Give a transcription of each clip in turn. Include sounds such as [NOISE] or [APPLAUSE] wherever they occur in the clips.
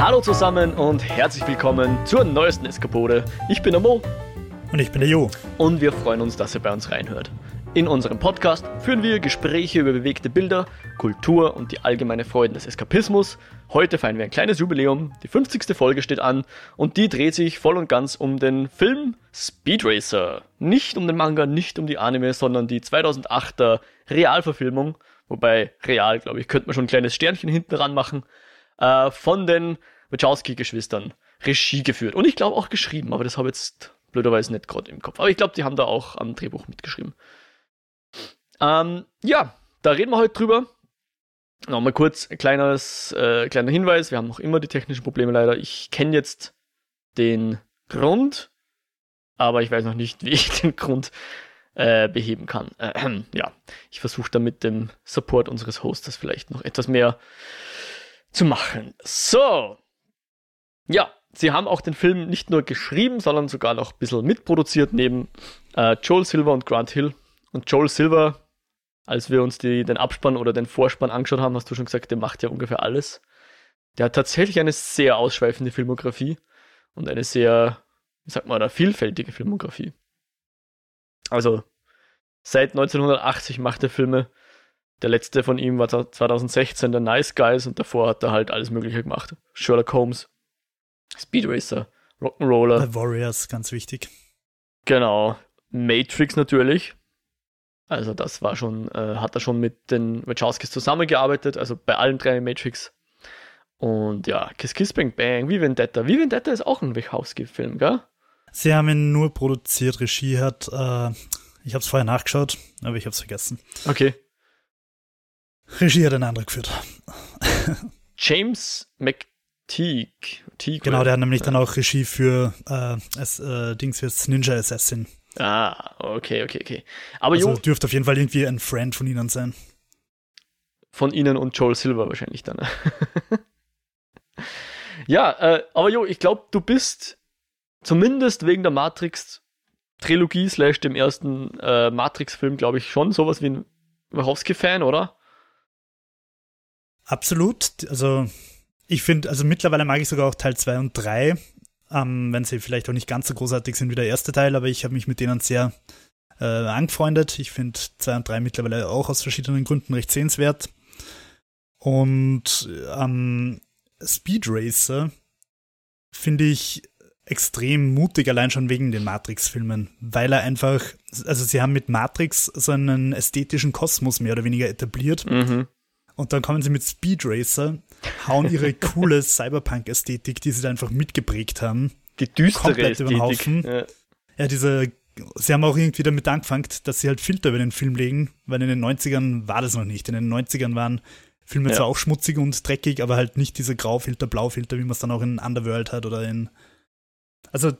Hallo zusammen und herzlich willkommen zur neuesten Eskapode. Ich bin der Mo. Und ich bin der Jo. Und wir freuen uns, dass ihr bei uns reinhört. In unserem Podcast führen wir Gespräche über bewegte Bilder, Kultur und die allgemeine Freuden des Eskapismus. Heute feiern wir ein kleines Jubiläum. Die 50. Folge steht an und die dreht sich voll und ganz um den Film Speed Racer. Nicht um den Manga, nicht um die Anime, sondern die 2008er Realverfilmung. Wobei real, glaube ich, könnte man schon ein kleines Sternchen hinten ran machen. Äh, von den Wachowski-Geschwistern. Regie geführt. Und ich glaube auch geschrieben, aber das habe ich jetzt blöderweise nicht gerade im Kopf. Aber ich glaube, die haben da auch am Drehbuch mitgeschrieben. Ähm, ja, da reden wir heute drüber. Nochmal kurz ein kleines, äh, kleiner Hinweis. Wir haben noch immer die technischen Probleme leider. Ich kenne jetzt den Grund, aber ich weiß noch nicht, [LAUGHS] wie ich den Grund äh, beheben kann. Äh, [CLEARS THROAT] ja, ich versuche da mit dem Support unseres Hosters vielleicht noch etwas mehr zu machen. So. Ja, sie haben auch den Film nicht nur geschrieben, sondern sogar noch ein bisschen mitproduziert neben äh, Joel Silver und Grant Hill. Und Joel Silver als wir uns die, den Abspann oder den Vorspann angeschaut haben, hast du schon gesagt, der macht ja ungefähr alles. Der hat tatsächlich eine sehr ausschweifende Filmografie und eine sehr, wie sagt man, eine vielfältige Filmografie. Also seit 1980 macht er Filme. Der letzte von ihm war 2016 der Nice Guys und davor hat er halt alles Mögliche gemacht. Sherlock Holmes, Speed Racer, Rock'n'Roller. The Warriors, ganz wichtig. Genau. Matrix natürlich. Also das war schon, äh, hat er schon mit den Wachowskis zusammengearbeitet, also bei allen drei Matrix. Und ja, Kiss Kiss Bang Bang, wie Vendetta. Wie Vendetta ist auch ein Wachowski-Film, gell? Sie haben ihn nur produziert, Regie hat, äh, ich habe es vorher nachgeschaut, aber ich habe es vergessen. Okay. Regie hat ein anderer geführt. James McTeague. Teague, genau, der hat nämlich ja. dann auch Regie für äh, es, äh, Dings jetzt Ninja Assassin Ah, okay, okay, okay. Aber also jo, dürfte auf jeden Fall irgendwie ein Friend von ihnen sein. Von ihnen und Joel Silver wahrscheinlich dann. [LAUGHS] ja, äh, aber jo, ich glaube, du bist zumindest wegen der Matrix-Trilogie slash dem ersten äh, Matrix-Film, glaube ich, schon sowas wie ein Wachowski-Fan, oder? Absolut. Also ich finde, also mittlerweile mag ich sogar auch Teil 2 und 3 ähm, wenn sie vielleicht auch nicht ganz so großartig sind wie der erste Teil, aber ich habe mich mit denen sehr äh, angefreundet. Ich finde 2 und 3 mittlerweile auch aus verschiedenen Gründen recht sehenswert. Und ähm, Speed Racer finde ich extrem mutig, allein schon wegen den Matrix-Filmen, weil er einfach, also sie haben mit Matrix so einen ästhetischen Kosmos mehr oder weniger etabliert. Mhm. Und dann kommen sie mit Speed Racer, hauen ihre coole [LAUGHS] Cyberpunk-Ästhetik, die sie da einfach mitgeprägt haben, die düstere komplett Ästhetik. über den Haufen. Ja. ja, diese, sie haben auch irgendwie damit angefangen, dass sie halt Filter über den Film legen, weil in den 90ern war das noch nicht. In den 90ern waren Filme ja. zwar auch schmutzig und dreckig, aber halt nicht diese Graufilter, Blaufilter, wie man es dann auch in Underworld hat oder in. Also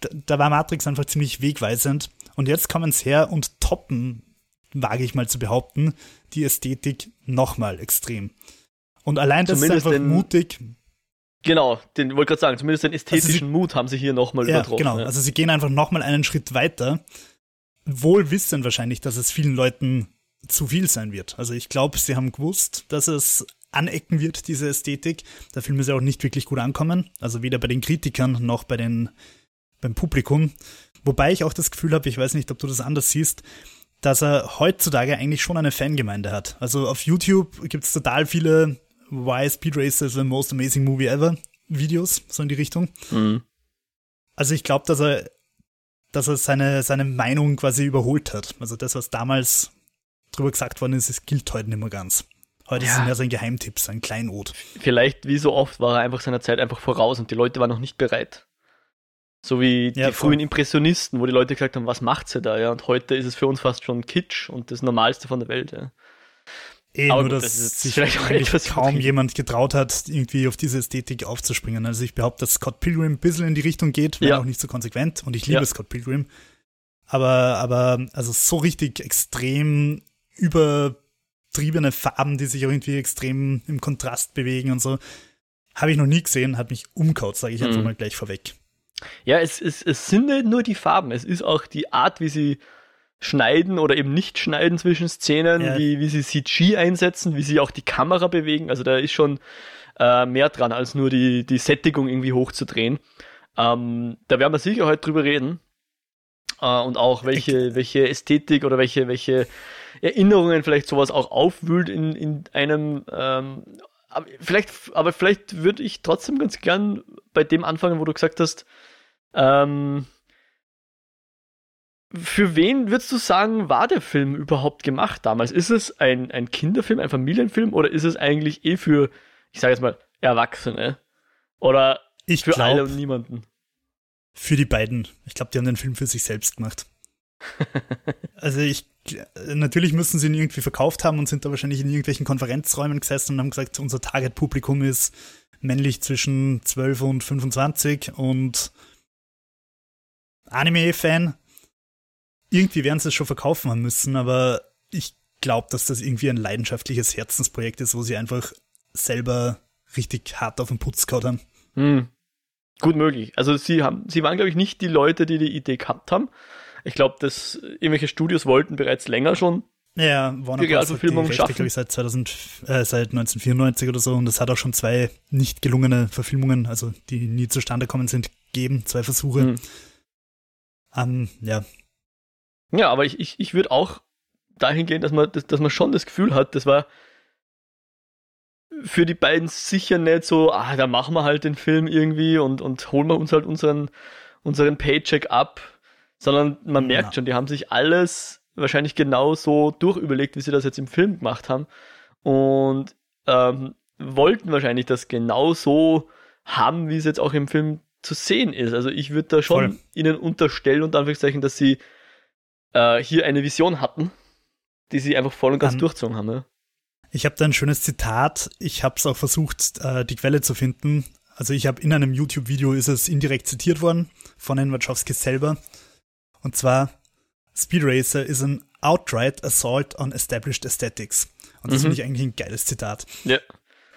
da, da war Matrix einfach ziemlich wegweisend. Und jetzt kommen sie her und toppen wage ich mal zu behaupten, die Ästhetik nochmal extrem. Und allein das zumindest ist einfach den, mutig. Genau, den wollte gerade sagen, zumindest den ästhetischen also sie, Mut haben sie hier nochmal ja, übertroffen. Genau, ja. also sie gehen einfach nochmal einen Schritt weiter, wohl wissen wahrscheinlich, dass es vielen Leuten zu viel sein wird. Also ich glaube, sie haben gewusst, dass es anecken wird, diese Ästhetik. Der Film ist ja auch nicht wirklich gut ankommen. Also weder bei den Kritikern noch bei den, beim Publikum. Wobei ich auch das Gefühl habe, ich weiß nicht, ob du das anders siehst, dass er heutzutage eigentlich schon eine Fangemeinde hat. Also auf YouTube gibt es total viele Why Speed Racer is the most amazing movie ever Videos, so in die Richtung. Mhm. Also ich glaube, dass er, dass er seine, seine Meinung quasi überholt hat. Also das, was damals drüber gesagt worden ist, gilt heute nicht mehr ganz. Heute ja. ist es mehr so ein Geheimtipp, so ein Kleinod. Vielleicht, wie so oft, war er einfach seiner Zeit einfach voraus und die Leute waren noch nicht bereit. So wie die ja, frühen Impressionisten, wo die Leute gesagt haben, was macht sie da, ja? Und heute ist es für uns fast schon Kitsch und das Normalste von der Welt, ja. Eh, Aber nur, gut, dass das sich vielleicht auch etwas kaum jemand getraut hat, irgendwie auf diese Ästhetik aufzuspringen. Also ich behaupte, dass Scott Pilgrim ein bisschen in die Richtung geht, wenn ja. auch nicht so konsequent. Und ich liebe ja. Scott Pilgrim. Aber, aber, also so richtig extrem übertriebene Farben, die sich irgendwie extrem im Kontrast bewegen und so, habe ich noch nie gesehen, hat mich umkaut, sage ich einfach mhm. mal gleich vorweg. Ja, es, es, es sind nicht nur die Farben, es ist auch die Art, wie sie schneiden oder eben nicht schneiden zwischen Szenen, Ja. wie, wie sie CG einsetzen, wie sie auch die Kamera bewegen. Also da ist schon äh, mehr dran, als nur die, die Sättigung irgendwie hochzudrehen. Ähm, da werden wir sicher heute drüber reden. Äh, und auch welche, welche Ästhetik oder welche, welche Erinnerungen vielleicht sowas auch aufwühlt in, in einem ähm, vielleicht, aber vielleicht würde ich trotzdem ganz gern bei dem anfangen, wo du gesagt hast, ähm, für wen würdest du sagen, war der Film überhaupt gemacht damals? Ist es ein, ein Kinderfilm, ein Familienfilm oder ist es eigentlich eh für, ich sage jetzt mal, Erwachsene? Oder Ich für alle glaube, und niemanden? für die beiden. Ich glaube, die haben den Film für sich selbst gemacht. [LAUGHS] also ich, natürlich müssen sie ihn irgendwie verkauft haben und sind da wahrscheinlich in irgendwelchen Konferenzräumen gesessen und haben gesagt, unser Target-Publikum ist männlich zwischen 12 und 25 und Anime-Fan. Irgendwie werden sie es schon verkaufen haben müssen, aber ich glaube, dass das irgendwie ein leidenschaftliches Herzensprojekt ist, wo sie einfach selber richtig hart auf den Putz gehauen haben. Hm. Gut möglich. Also sie haben, sie waren, glaube ich, nicht die Leute, die die Idee gehabt haben. Ich glaube, dass irgendwelche Studios wollten bereits länger schon. Ja, Warner Bros. hat die Rechte, glaube ich, seit, 2000, äh, seit 1994 oder so. Und es hat auch schon zwei nicht gelungene Verfilmungen, also die nie zustande gekommen sind, gegeben. Zwei Versuche. Hm. Ähm, ja, Ja, aber ich, ich, ich würde auch dahin gehen, dass man, dass, dass man schon das Gefühl hat, das war für die beiden sicher nicht so, ah, da machen wir halt den Film irgendwie und, und holen wir uns halt unseren, unseren Paycheck ab, sondern man merkt schon, die haben sich alles wahrscheinlich genau so durchüberlegt, wie sie das jetzt im Film gemacht haben und ähm, wollten wahrscheinlich das genau so haben, wie es jetzt auch im Film zu sehen ist. Also ich würde da schon Voll. ihnen unterstellen, unter Anführungszeichen, dass sie äh, hier eine Vision hatten, die sie einfach voll und ganz Ähm, durchzogen haben. Ja? Ich habe da ein schönes Zitat. Ich habe es auch versucht, äh, die Quelle zu finden. Also ich habe in einem YouTube-Video ist es indirekt zitiert worden von den Wachowskis selber. Und zwar Speed Racer is an outright assault on established aesthetics. Und das Mhm. finde ich eigentlich ein geiles Zitat. Ja.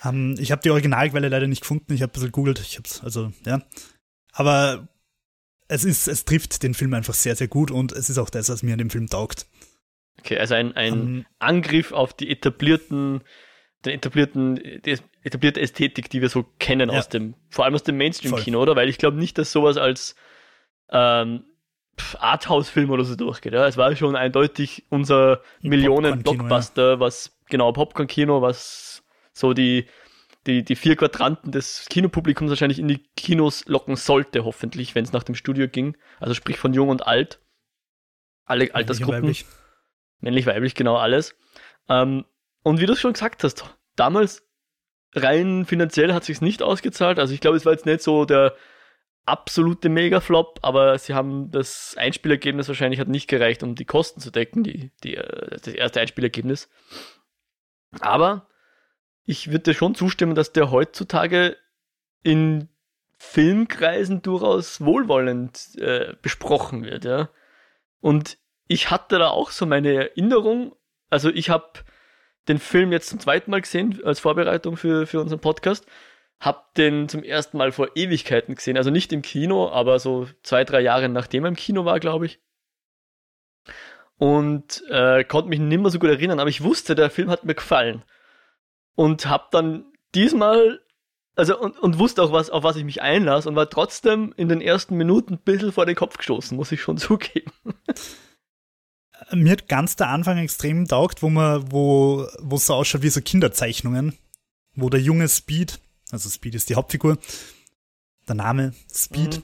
Ähm, ich habe die Originalquelle leider nicht gefunden. Ich habe ein bisschen googelt. Ich hab's, also, ja. Aber es ist, es trifft den Film einfach sehr, sehr gut und es ist auch das, was mir an dem Film taugt. Okay, also ein, ein Ähm, Angriff auf die etablierten, den etablierten, die etablierte Ästhetik, die wir so kennen Ja. aus dem, vor allem aus dem Mainstream-Kino, oder? Weil ich glaube nicht, dass sowas als ähm, Arthouse-Film oder so durchgeht. Ja? Es war schon eindeutig unser Millionen-Blockbuster, was genau Popcorn-Kino, was so die, die, die vier Quadranten des Kinopublikums wahrscheinlich in die Kinos locken sollte, hoffentlich, wenn es nach dem Studio ging. Also sprich von jung und alt. Alle männlich Altersgruppen. weiblich. Männlich, weiblich, genau alles. Ähm, und wie du es schon gesagt hast, damals rein finanziell hat sich's nicht ausgezahlt. Also ich glaube, es war jetzt nicht so der absolute Mega-Flop, aber sie haben das Einspielergebnis wahrscheinlich hat nicht gereicht, um die Kosten zu decken, die, die, äh, das erste Einspielergebnis. Aber ich würde dir schon zustimmen, dass der heutzutage in Filmkreisen durchaus wohlwollend äh, besprochen wird, ja. Und ich hatte da auch so meine Erinnerung. Also ich habe den Film jetzt zum zweiten Mal gesehen als Vorbereitung für, für unseren Podcast. Hab den zum ersten Mal vor Ewigkeiten gesehen. Also nicht im Kino, aber so zwei, drei Jahre nachdem er im Kino war, glaube ich. Und äh, konnte mich nicht mehr so gut erinnern, aber ich wusste, der Film hat mir gefallen. Und hab dann diesmal, also und, und wusste auch, was, auf was ich mich einlasse und war trotzdem in den ersten Minuten ein bisschen vor den Kopf gestoßen, muss ich schon [LAUGHS] zugeben. mir hat ganz der Anfang extrem taugt, wo man, wo, wo es so ausschaut wie so Kinderzeichnungen, wo der junge Speed, also Speed ist die Hauptfigur, der Name Speed, Mhm.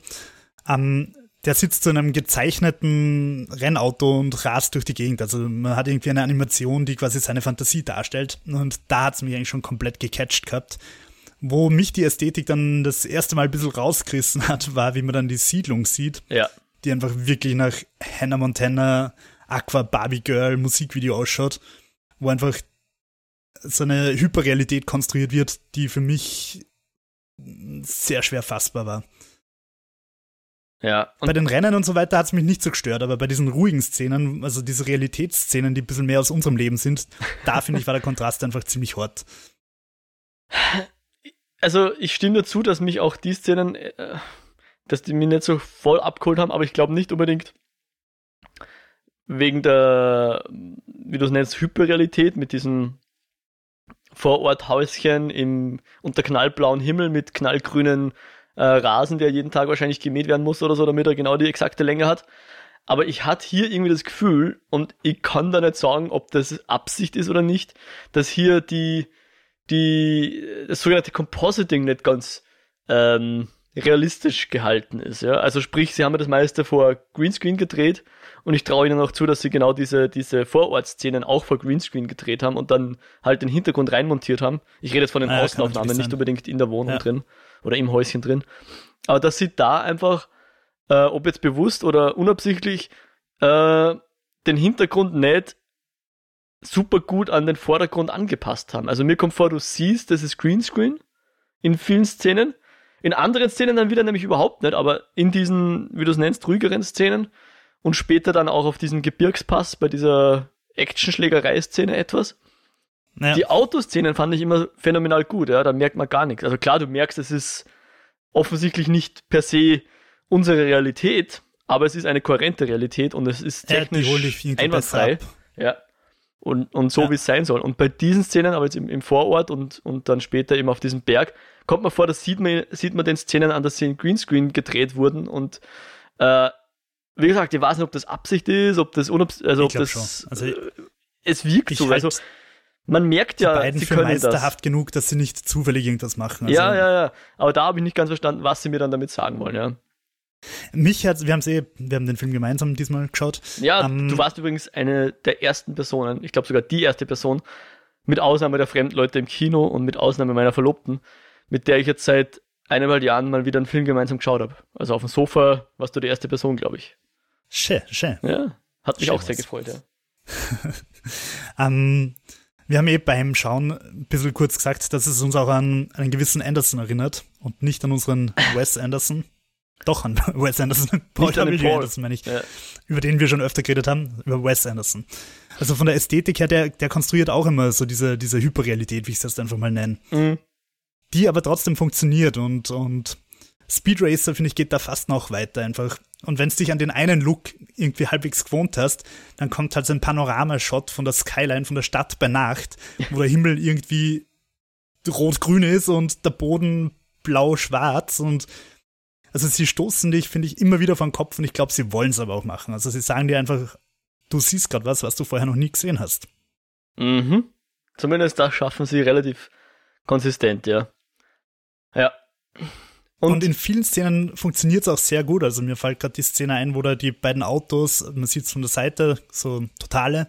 ähm, der sitzt in einem gezeichneten Rennauto und rast durch die Gegend. Also man hat irgendwie eine Animation, die quasi seine Fantasie darstellt. Und da hat es mich eigentlich schon komplett gecatcht gehabt. Wo mich die Ästhetik dann das erste Mal ein bisschen rausgerissen hat, war, wie man dann die Siedlung sieht Ja. die einfach wirklich nach Hannah Montana, Aqua Barbie Girl Musikvideo ausschaut, wo einfach so eine Hyperrealität konstruiert wird, die für mich sehr schwer fassbar war. Ja. Bei den Rennen und so weiter hat es mich nicht so gestört, aber bei diesen ruhigen Szenen, also diese Realitätsszenen, die ein bisschen mehr aus unserem Leben sind, da [LAUGHS] finde ich, war der Kontrast einfach ziemlich hart. also ich stimme dazu, dass mich auch die Szenen, äh, dass die mich nicht so voll abgeholt haben, aber ich glaube nicht unbedingt, wegen der, wie du es nennst, Hyperrealität mit diesen Vororthäuschen im unter knallblauen Himmel mit knallgrünen äh, Rasen, der jeden Tag wahrscheinlich gemäht werden muss oder so, damit er genau die exakte Länge hat. Aber ich hatte hier irgendwie das Gefühl, und ich kann da nicht sagen, ob das Absicht ist oder nicht, dass hier die, die, das sogenannte Compositing nicht ganz ähm, realistisch gehalten ist. Ja? Also sprich, sie haben das meiste vor Greenscreen gedreht und ich traue ihnen auch zu, dass sie genau diese, diese Vorortszenen auch vor Greenscreen gedreht haben und dann halt den Hintergrund reinmontiert haben. Ich rede jetzt von den ah, Außenaufnahmen, nicht unbedingt in der Wohnung ja. drin oder im Häuschen drin. Aber dass sie da einfach, äh, ob jetzt bewusst oder unabsichtlich, äh, den Hintergrund nicht super gut an den Vordergrund angepasst haben. Also mir kommt vor, du siehst, das ist Greenscreen in vielen Szenen. In anderen Szenen dann wieder nämlich überhaupt nicht, aber in diesen, wie du es nennst, ruhigeren Szenen und später dann auch auf diesem Gebirgspass bei dieser Actionschlägerei-Szene etwas. Ja. Die Autoszenen fand ich immer phänomenal gut, ja, da merkt man gar nichts. Also klar, du merkst, es ist offensichtlich nicht per se unsere Realität, aber es ist eine kohärente Realität und es ist technisch ja, einwandfrei. Ja. Und, und so ja. wie es sein soll. Und bei diesen Szenen, aber jetzt im, im Vorort und, und dann später eben auf diesem Berg, kommt man vor, das sieht man, sieht man den Szenen an, dass sie in Greenscreen gedreht wurden und äh, wie gesagt, ich weiß nicht, ob das Absicht ist, ob das unabs also ob das also, äh, es wirkt so, also man merkt ja, beiden sie können meisterhaft das. genug, dass sie nicht zufällig irgendwas machen. Also, ja, ja, ja. Aber da habe ich nicht ganz verstanden, was sie mir dann damit sagen wollen, ja. Mich hat, wir haben eh, wir haben den Film gemeinsam diesmal geschaut. Ja, um, du warst übrigens eine der ersten Personen, ich glaube sogar die erste Person, mit Ausnahme der fremden Leute im Kino und mit Ausnahme meiner Verlobten, mit der ich jetzt seit eineinhalb Jahren mal wieder einen Film gemeinsam geschaut habe. Also auf dem Sofa warst du die erste Person, glaube ich. Schön, schön. Ja, hat mich schön auch sehr was. gefreut, ja. um, [LAUGHS] wir haben eh beim Schauen ein bisschen kurz gesagt, dass es uns auch an einen gewissen Anderson erinnert und nicht an unseren [LAUGHS] Wes Anderson. Doch, an [LAUGHS] Wes Anderson. Paul W. Paul. Anderson, meine ich. Ja. Über den wir schon öfter geredet haben, über Wes Anderson. Also von der Ästhetik her, der, der konstruiert auch immer so diese, diese Hyperrealität, wie ich es jetzt einfach mal nenne. Mhm. Die aber trotzdem funktioniert und, und Speed Racer, finde ich, geht da fast noch weiter einfach. Und wenn du dich an den einen Look irgendwie halbwegs gewohnt hast, dann kommt halt so ein Panoramashot von der Skyline von der Stadt bei Nacht, wo der Himmel irgendwie rot-grün ist und der Boden blau-schwarz und also sie stoßen dich, finde ich, immer wieder vom Kopf und ich glaube, sie wollen es aber auch machen. Also sie sagen dir einfach, du siehst gerade was, was du vorher noch nie gesehen hast. Mhm. Zumindest das schaffen sie relativ konsistent, ja. Ja. Und, und in vielen Szenen funktioniert es auch sehr gut. Also mir fällt gerade die Szene ein, wo da die beiden Autos, man sieht es von der Seite, so totale,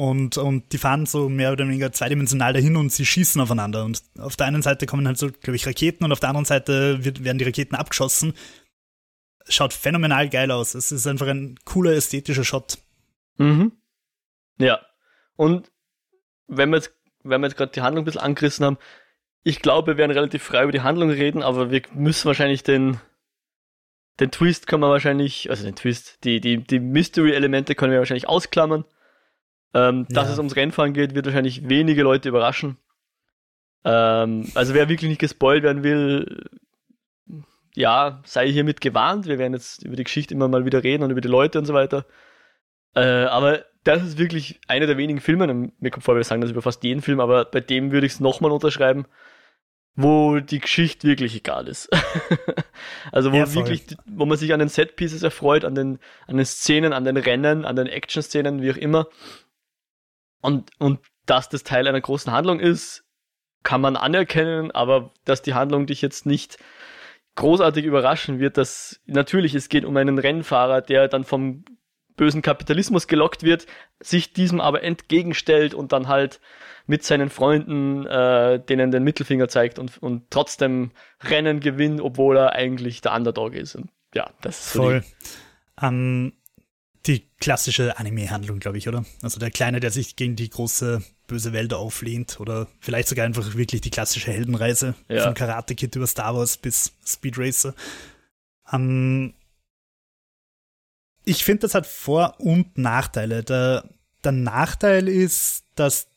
und, und die fahren so mehr oder weniger zweidimensional dahin und sie schießen aufeinander. Und auf der einen Seite kommen halt so, glaube ich, Raketen und auf der anderen Seite wird, werden die Raketen abgeschossen. Schaut phänomenal geil aus. Es ist einfach ein cooler ästhetischer Shot. Mhm. Ja. Und wenn wir jetzt, wenn wir jetzt gerade die Handlung ein bisschen angerissen haben, ich glaube, wir werden relativ frei über die Handlung reden, aber wir müssen wahrscheinlich den, den Twist können wir wahrscheinlich, also den Twist, die, die, die Mystery-Elemente können wir wahrscheinlich ausklammern. Ähm, ja. Dass es ums Rennfahren geht, wird wahrscheinlich wenige Leute überraschen. Ähm, also wer wirklich nicht gespoilt werden will, ja, sei hiermit gewarnt. Wir werden jetzt über die Geschichte immer mal wieder reden und über die Leute und so weiter. Äh, aber das ist wirklich einer der wenigen Filme, mir kommt vor, wir sagen das über fast jeden Film, aber bei dem würde ich es nochmal unterschreiben, wo die Geschichte wirklich egal ist. [LAUGHS] also wo ja, wirklich, wo man sich an den Setpieces erfreut, an den, an den Szenen, an den Rennen, an den Action-Szenen, wie auch immer. Und, und dass das Teil einer großen Handlung ist, kann man anerkennen, aber dass die Handlung dich jetzt nicht großartig überraschen wird, dass natürlich es geht um einen Rennfahrer, der dann vom bösen Kapitalismus gelockt wird, sich diesem aber entgegenstellt und dann halt mit seinen Freunden äh, denen den Mittelfinger zeigt und, und trotzdem Rennen gewinnt, obwohl er eigentlich der Underdog ist. Und ja, das ist so voll. Die, um, die klassische Anime-Handlung, glaube ich, oder? Also der Kleine, der sich gegen die große böse Welt auflehnt oder vielleicht sogar einfach wirklich die klassische Heldenreise ja. von Karate Kid über Star Wars bis Speed Racer. Um, ich finde, das hat Vor- und Nachteile. Der, der Nachteil ist, dass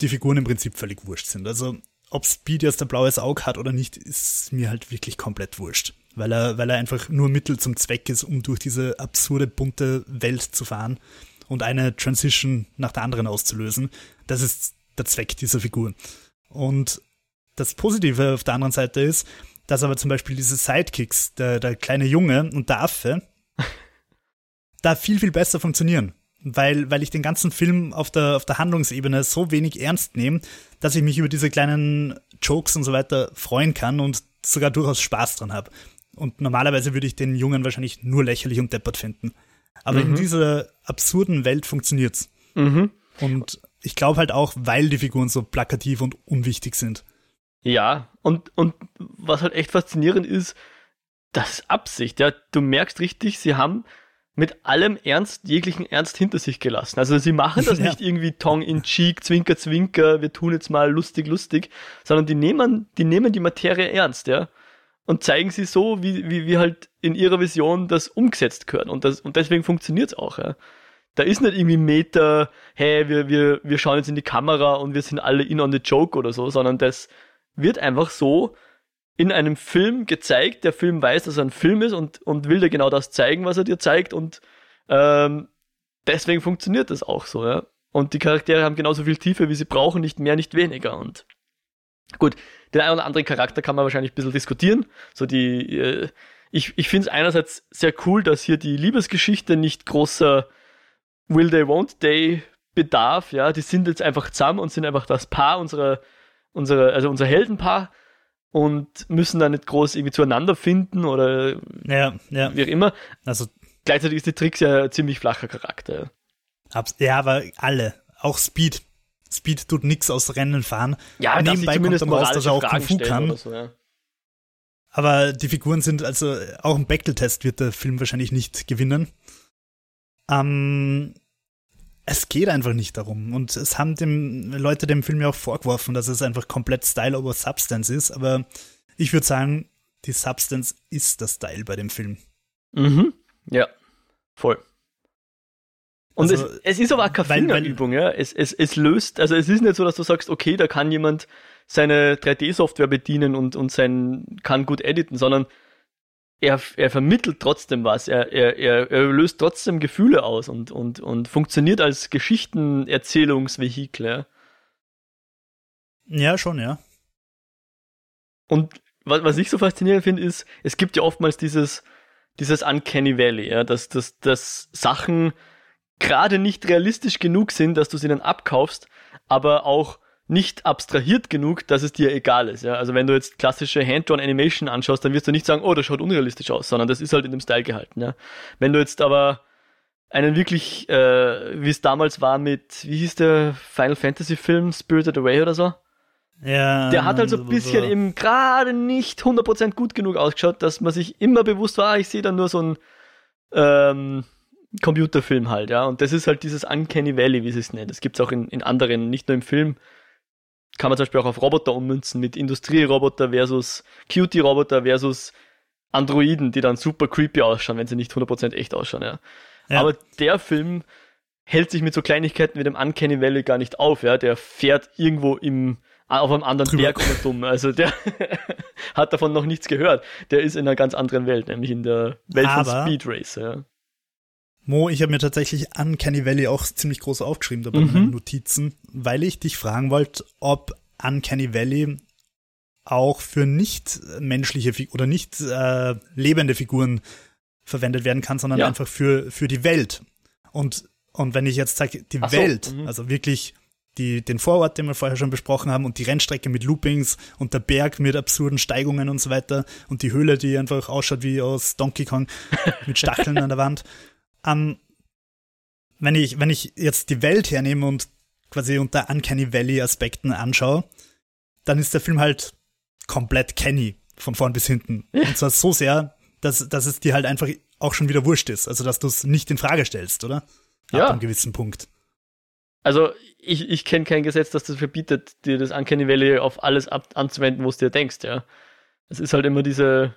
die Figuren im Prinzip völlig wurscht sind. Also, ob Speed jetzt ein blaues Auge hat oder nicht, ist mir halt wirklich komplett wurscht. Weil er, weil er einfach nur Mittel zum Zweck ist, um durch diese absurde, bunte Welt zu fahren. und eine Transition nach der anderen auszulösen. Das ist der Zweck dieser Figur. Und das Positive auf der anderen Seite ist, dass aber zum Beispiel diese Sidekicks, der, der kleine Junge und der Affe, da viel, viel besser funktionieren. Weil, weil ich den ganzen Film auf der, auf der Handlungsebene so wenig ernst nehme, dass ich mich über diese kleinen Jokes und so weiter freuen kann und sogar durchaus Spaß dran habe. Und normalerweise würde ich den Jungen wahrscheinlich nur lächerlich und deppert finden. Aber mhm. in dieser absurden Welt funktioniert's. Mhm. Und ich glaube halt auch, weil die Figuren so plakativ und unwichtig sind. Ja, und, und was halt echt faszinierend ist, das ist Absicht, ja. Du merkst richtig, sie haben mit allem Ernst, jeglichen Ernst hinter sich gelassen. Also sie machen das ja. nicht irgendwie Tong in cheek, zwinker, zwinker, wir tun jetzt mal lustig, lustig, sondern die nehmen, die nehmen die Materie ernst, ja. Und zeigen sie so, wie, wie, wie halt in ihrer Vision das umgesetzt gehört. Und, das, und deswegen funktioniert es auch, ja. Da ist nicht irgendwie Meta, hey, wir, wir, wir schauen jetzt in die Kamera und wir sind alle in on the joke oder so, sondern das wird einfach so in einem Film gezeigt. Der Film weiß, dass er ein Film ist und, und will dir genau das zeigen, was er dir zeigt. Und ähm, deswegen funktioniert das auch so, ja. Und die Charaktere haben genauso viel Tiefe, wie sie brauchen, nicht mehr, nicht weniger. Und gut, den einen oder anderen Charakter kann man wahrscheinlich ein bisschen diskutieren. So die, äh, ich, ich finde es einerseits sehr cool, dass hier die Liebesgeschichte nicht großer Will They Won't They bedarf, ja. Die sind jetzt einfach zusammen und sind einfach das Paar unserer, unserer, also unser Heldenpaar und müssen da nicht groß irgendwie zueinander finden oder ja, ja. wie auch immer. Also gleichzeitig ist die Tricks ja ein ziemlich flacher Charakter. Ja, aber alle, auch Speed. Speed tut nichts aus Rennen fahren. Ja, nebenbei kommt dann raus, dass er auch Kung Fu kann. So, ja. Aber die Figuren sind also auch im Bechtel-Test wird der Film wahrscheinlich nicht gewinnen. Ähm, es geht einfach nicht darum. Und es haben dem Leute dem Film ja auch vorgeworfen, dass es einfach komplett Style over Substance ist. Aber ich würde sagen, die Substance ist der Style bei dem Film. Mhm. Ja, voll. Und also, es, es, ist aber auch keine Fingerübung, ja. Es, es, es löst, also es ist nicht so, dass du sagst, okay, da kann jemand seine 3D-Software bedienen und, und sein, kann gut editen, sondern er, er vermittelt trotzdem was, er, er, er, er löst trotzdem Gefühle aus und, und, und funktioniert als Geschichtenerzählungsvehikel. Ja. ja, schon, ja. Und was, was ich so faszinierend finde, ist, es gibt ja oftmals dieses, dieses Uncanny Valley, ja, dass, dass, dass Sachen gerade nicht realistisch genug sind, dass du sie dann abkaufst, aber auch nicht abstrahiert genug, dass es dir egal ist. Ja? Also wenn du jetzt klassische Hand-Drawn-Animation anschaust, dann wirst du nicht sagen, oh, das schaut unrealistisch aus, sondern das ist halt in dem Style gehalten. Ja? Wenn du jetzt aber einen wirklich, äh, wie es damals war mit, wie hieß der Final Fantasy Film, Spirited Away oder so? Ja. Der hat halt so ein bisschen eben gerade nicht 100% gut genug ausgeschaut, dass man sich immer bewusst war, ah, ich sehe da nur so ein ähm, Computerfilm halt, ja. Und das ist halt dieses Uncanny Valley, wie sie es nennen. Das gibt's auch in, in anderen, nicht nur im Film, kann man zum Beispiel auch auf Roboter ummünzen mit Industrieroboter versus Cutie-Roboter versus Androiden, die dann super creepy ausschauen, wenn sie nicht 100% echt ausschauen, ja. ja. Aber der Film hält sich mit so Kleinigkeiten wie dem Uncanny Valley gar nicht auf, ja. Der fährt irgendwo im, auf einem anderen Drüber. Berg oder dumm. Also der [LAUGHS] hat davon noch nichts gehört. Der ist in einer ganz anderen Welt, nämlich in der Welt Aber von Speed Race, ja. Mo, ich habe mir tatsächlich Uncanny Valley auch ziemlich groß aufgeschrieben dabei mhm. in meinen Notizen, weil ich dich fragen wollte, ob Uncanny Valley auch für nicht menschliche oder nicht äh, lebende Figuren verwendet werden kann, sondern ja. einfach für, für die Welt. Und, und wenn ich jetzt sage, die Ach Welt, so, mhm. also wirklich die, den Vorort, den wir vorher schon besprochen haben, und die Rennstrecke mit Loopings und der Berg mit absurden Steigungen und so weiter und die Höhle, die einfach ausschaut wie aus Donkey Kong [LAUGHS] mit Stacheln an der Wand ähm, wenn ich, wenn ich jetzt die Welt hernehme und quasi unter Uncanny Valley Aspekten anschaue, dann ist der Film halt komplett Kenny von vorn bis hinten. Und zwar so sehr, dass, dass es dir halt einfach auch schon wieder wurscht ist. Also, dass du es nicht in Frage stellst, oder? Ab ja. einem gewissen Punkt. Also, ich, ich kenne kein Gesetz, das das verbietet, dir das Uncanny Valley auf alles ab anzuwenden, wo du dir denkst, ja. Es ist halt immer diese,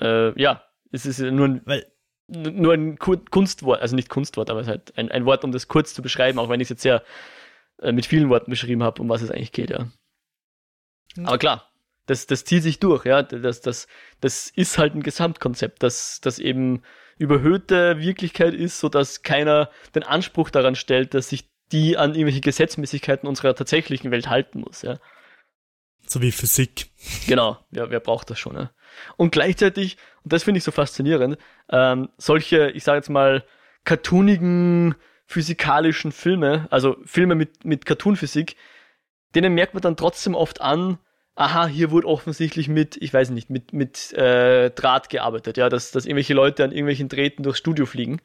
äh, ja, es ist nur ein, Weil nur ein Kunstwort, also nicht Kunstwort, aber es ist halt ein, ein Wort, um das kurz zu beschreiben, auch wenn ich es jetzt sehr äh, mit vielen Worten beschrieben habe, um was es eigentlich geht, ja. Mhm. Aber klar, das, das zieht sich durch, ja. Das, das, das ist halt ein Gesamtkonzept, das, das eben überhöhte Wirklichkeit ist, so dass keiner den Anspruch daran stellt, dass sich die an irgendwelche Gesetzmäßigkeiten unserer tatsächlichen Welt halten muss, ja. So wie Physik. Genau, wer, wer braucht das schon, ja. Und gleichzeitig, und das finde ich so faszinierend, ähm, solche, ich sage jetzt mal, cartoonigen physikalischen Filme, also Filme mit, mit Cartoon-Physik, denen merkt man dann trotzdem oft an, aha, hier wurde offensichtlich mit, ich weiß nicht, mit, mit äh, Draht gearbeitet, ja, dass, dass irgendwelche Leute an irgendwelchen Drähten durchs Studio fliegen.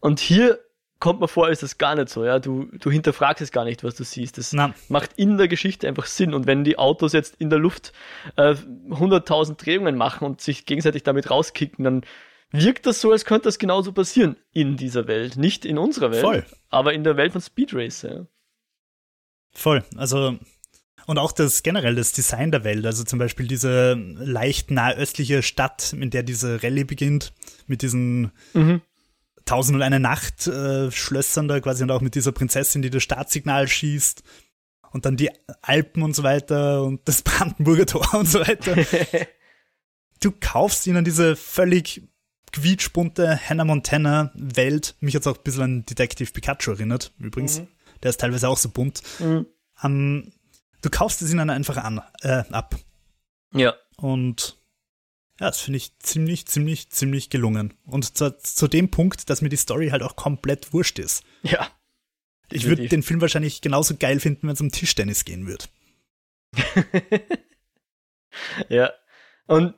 Und hier kommt mir vor, ist das gar nicht so, ja. Du, du hinterfragst es gar nicht, was du siehst. Das Na. macht in der Geschichte einfach Sinn. Und wenn die Autos jetzt in der Luft äh, 100.000 Drehungen machen und sich gegenseitig damit rauskicken, dann wirkt das so, als könnte das genauso passieren in dieser Welt. Nicht in unserer Welt, Voll. aber in der Welt von Speed Racer. Ja. Voll. Also, und auch das generell das Design der Welt, also zum Beispiel diese leicht nahöstliche Stadt, in der diese Rallye beginnt, mit diesen Mhm. Tausend und eine Nacht äh, Schlössern da quasi und auch mit dieser Prinzessin, die das Startsignal schießt und dann die Alpen und so weiter und das [LAUGHS] Brandenburger Tor und so weiter. [LAUGHS] du kaufst ihnen diese völlig quietschbunte Hannah Montana Welt. Mich hat's auch ein bisschen an Detective Pikachu erinnert, übrigens. Mhm. Der ist teilweise auch so bunt. Mhm. Ähm, du kaufst es ihnen einfach an, äh, ab. Ja. Und ja, das finde ich ziemlich, ziemlich, ziemlich gelungen. Und zu, zu dem Punkt, dass mir die Story halt auch komplett wurscht ist. Ja. Ich würde den Film wahrscheinlich genauso geil finden, wenn es um Tischtennis gehen würde. [LAUGHS] ja. Und,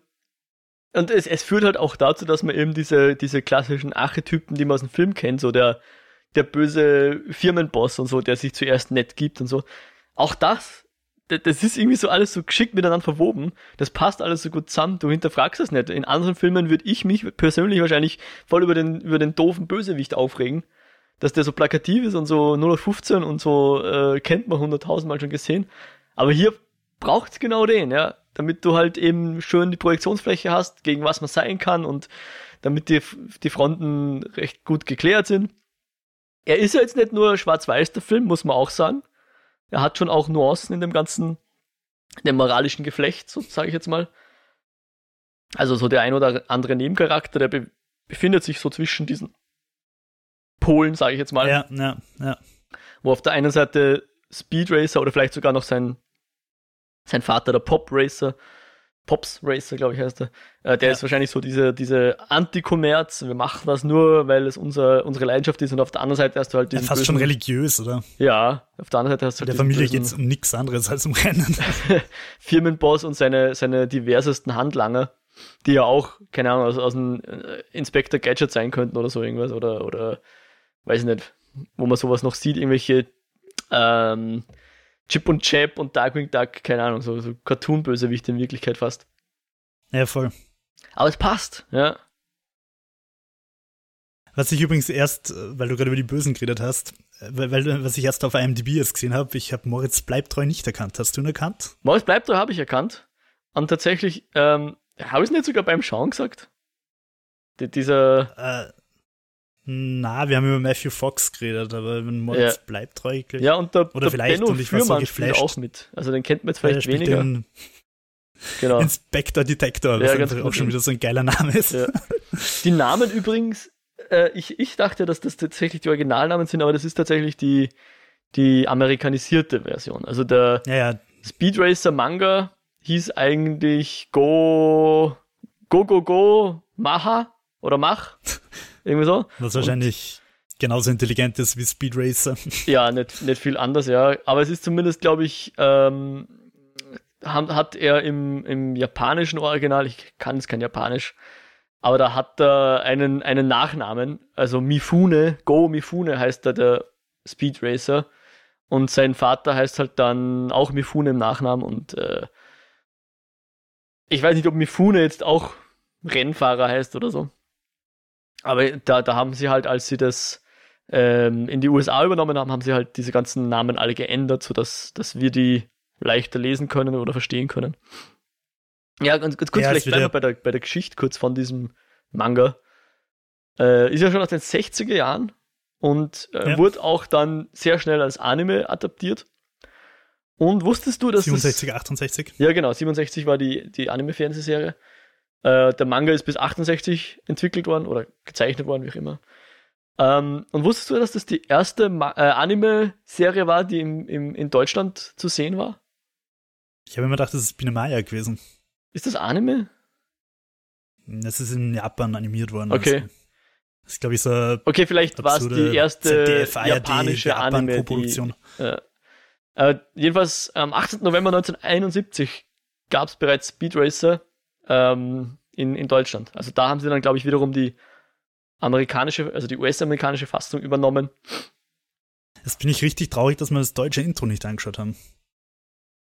und es, es führt halt auch dazu, dass man eben diese, diese klassischen Archetypen, die man aus dem Film kennt, so der, der böse Firmenboss und so, der sich zuerst nett gibt und so. Auch das, das ist irgendwie so alles so geschickt miteinander verwoben. Das passt alles so gut zusammen. Du hinterfragst das nicht. In anderen Filmen würde ich mich persönlich wahrscheinlich voll über den, über den doofen Bösewicht aufregen. Dass der so plakativ ist und so 0 auf 15 und so äh, kennt man hunderttausendmal schon gesehen. Aber hier braucht's genau den, ja. Damit du halt eben schön die Projektionsfläche hast, gegen was man sein kann und damit die, die Fronten recht gut geklärt sind. Er ist ja jetzt nicht nur schwarz-weiß, der Film, muss man auch sagen. Er hat schon auch Nuancen in dem ganzen, in dem moralischen Geflecht, so sage ich jetzt mal. Also so der ein oder andere Nebencharakter, der be befindet sich so zwischen diesen Polen, sage ich jetzt mal Ja, ja, ja. wo auf der einen Seite Speed Racer oder vielleicht sogar noch sein, sein Vater, der Pop Racer, Pops Racer, glaube ich, heißt er. Äh, der Ja. ist wahrscheinlich so diese, diese Anti-Kommerz, wir machen das nur, weil es unser, unsere Leidenschaft ist und auf der anderen Seite hast du halt ja diesen fast schon bösen- religiös, oder? Ja, auf der anderen Seite hast du halt Der Familie bösen geht's um nichts anderes als um Rennen. [LAUGHS] Firmenboss und seine, seine diversesten Handlanger, die ja auch, keine Ahnung, aus, aus dem äh, Inspector Gadget sein könnten oder so irgendwas oder, oder weiß ich nicht, wo man sowas noch sieht, irgendwelche ähm, Chip und Chap und Darkwing Duck, keine Ahnung, so, so Cartoon-Bösewichte in Wirklichkeit fast. ja, voll. Aber es passt, ja. Was ich übrigens erst, äh, weil du gerade über die Bösen geredet hast, äh, weil, weil was ich erst auf IMDb jetzt gesehen habe, ich habe Moritz Bleibtreu nicht erkannt. Hast du ihn erkannt? Morris bleibt da, habe ich erkannt. Und tatsächlich, ähm, habe ich es nicht sogar beim Schauen gesagt? Die, dieser, Äh, na, wir haben über Matthew Fox geredet, aber wenn Moritz Ja. Bleibtreu, glaub ich, ja, und der, Oder der vielleicht, Benno und ich war so Fürmann spielt geflasht. auch mit. Also den kennt man jetzt vielleicht spielt weniger. den [LAUGHS] Genau. Inspector Detector, Ja, was ganz einfach gut, auch schon ja. wieder so ein geiler Name ist. Ja. [LAUGHS] Die Namen übrigens, äh, ich, ich dachte, dass das tatsächlich die Originalnamen sind, aber das ist tatsächlich die, die amerikanisierte Version. Also der Ja, ja, Speed Racer Manga hieß eigentlich Go, Go, Go, Go, Maha oder Mach. [LAUGHS] Irgendwie so. was wahrscheinlich genauso intelligent ist wie Speed Racer. [LAUGHS] Ja, nicht, nicht viel anders, ja. Aber es ist zumindest, glaube ich, ähm, hat, hat er im, im japanischen Original, ich kann es kein Japanisch, aber da hat er einen, einen Nachnamen, also Mifune, Go Mifune heißt da der Speed Racer. Und sein Vater heißt halt dann auch Mifune im Nachnamen und äh, ich weiß nicht, ob Mifune jetzt auch Rennfahrer heißt oder so. Aber da, da haben sie halt, als sie das ähm, in die USA übernommen haben, haben sie halt diese ganzen Namen alle geändert, sodass dass wir die leichter lesen können oder verstehen können. Ja, ganz, ganz kurz, Ja, vielleicht bleiben wir bei der, bei der Geschichte kurz von diesem Manga. Äh, ist ja schon aus den 60er Jahren und äh, Ja. wurde auch dann sehr schnell als Anime adaptiert. Und wusstest du, dass 67, 68. das... Ja, genau, 67 war die, die Anime-Fernsehserie. Äh, der Manga ist bis 68 entwickelt worden oder gezeichnet worden, wie auch immer. Ähm, und wusstest du, dass das die erste Ma äh, Anime-Serie war, die im, im, in Deutschland zu sehen war? Ich habe immer gedacht, das ist Biene Maya gewesen. Ist das Anime? Das ist in Japan animiert worden. Okay. Also. Das ist, glaube ich, so. Okay, vielleicht war es die erste ZDF, japanische Japan Anime. Die, Koproduktion. äh, äh, jedenfalls am 18. November 1971 gab es bereits Speed Racer ähm, in, in Deutschland. Also da haben sie dann, glaube ich, wiederum die amerikanische, also die US-amerikanische Fassung übernommen. Jetzt bin ich richtig traurig, dass wir das deutsche Intro nicht angeschaut haben.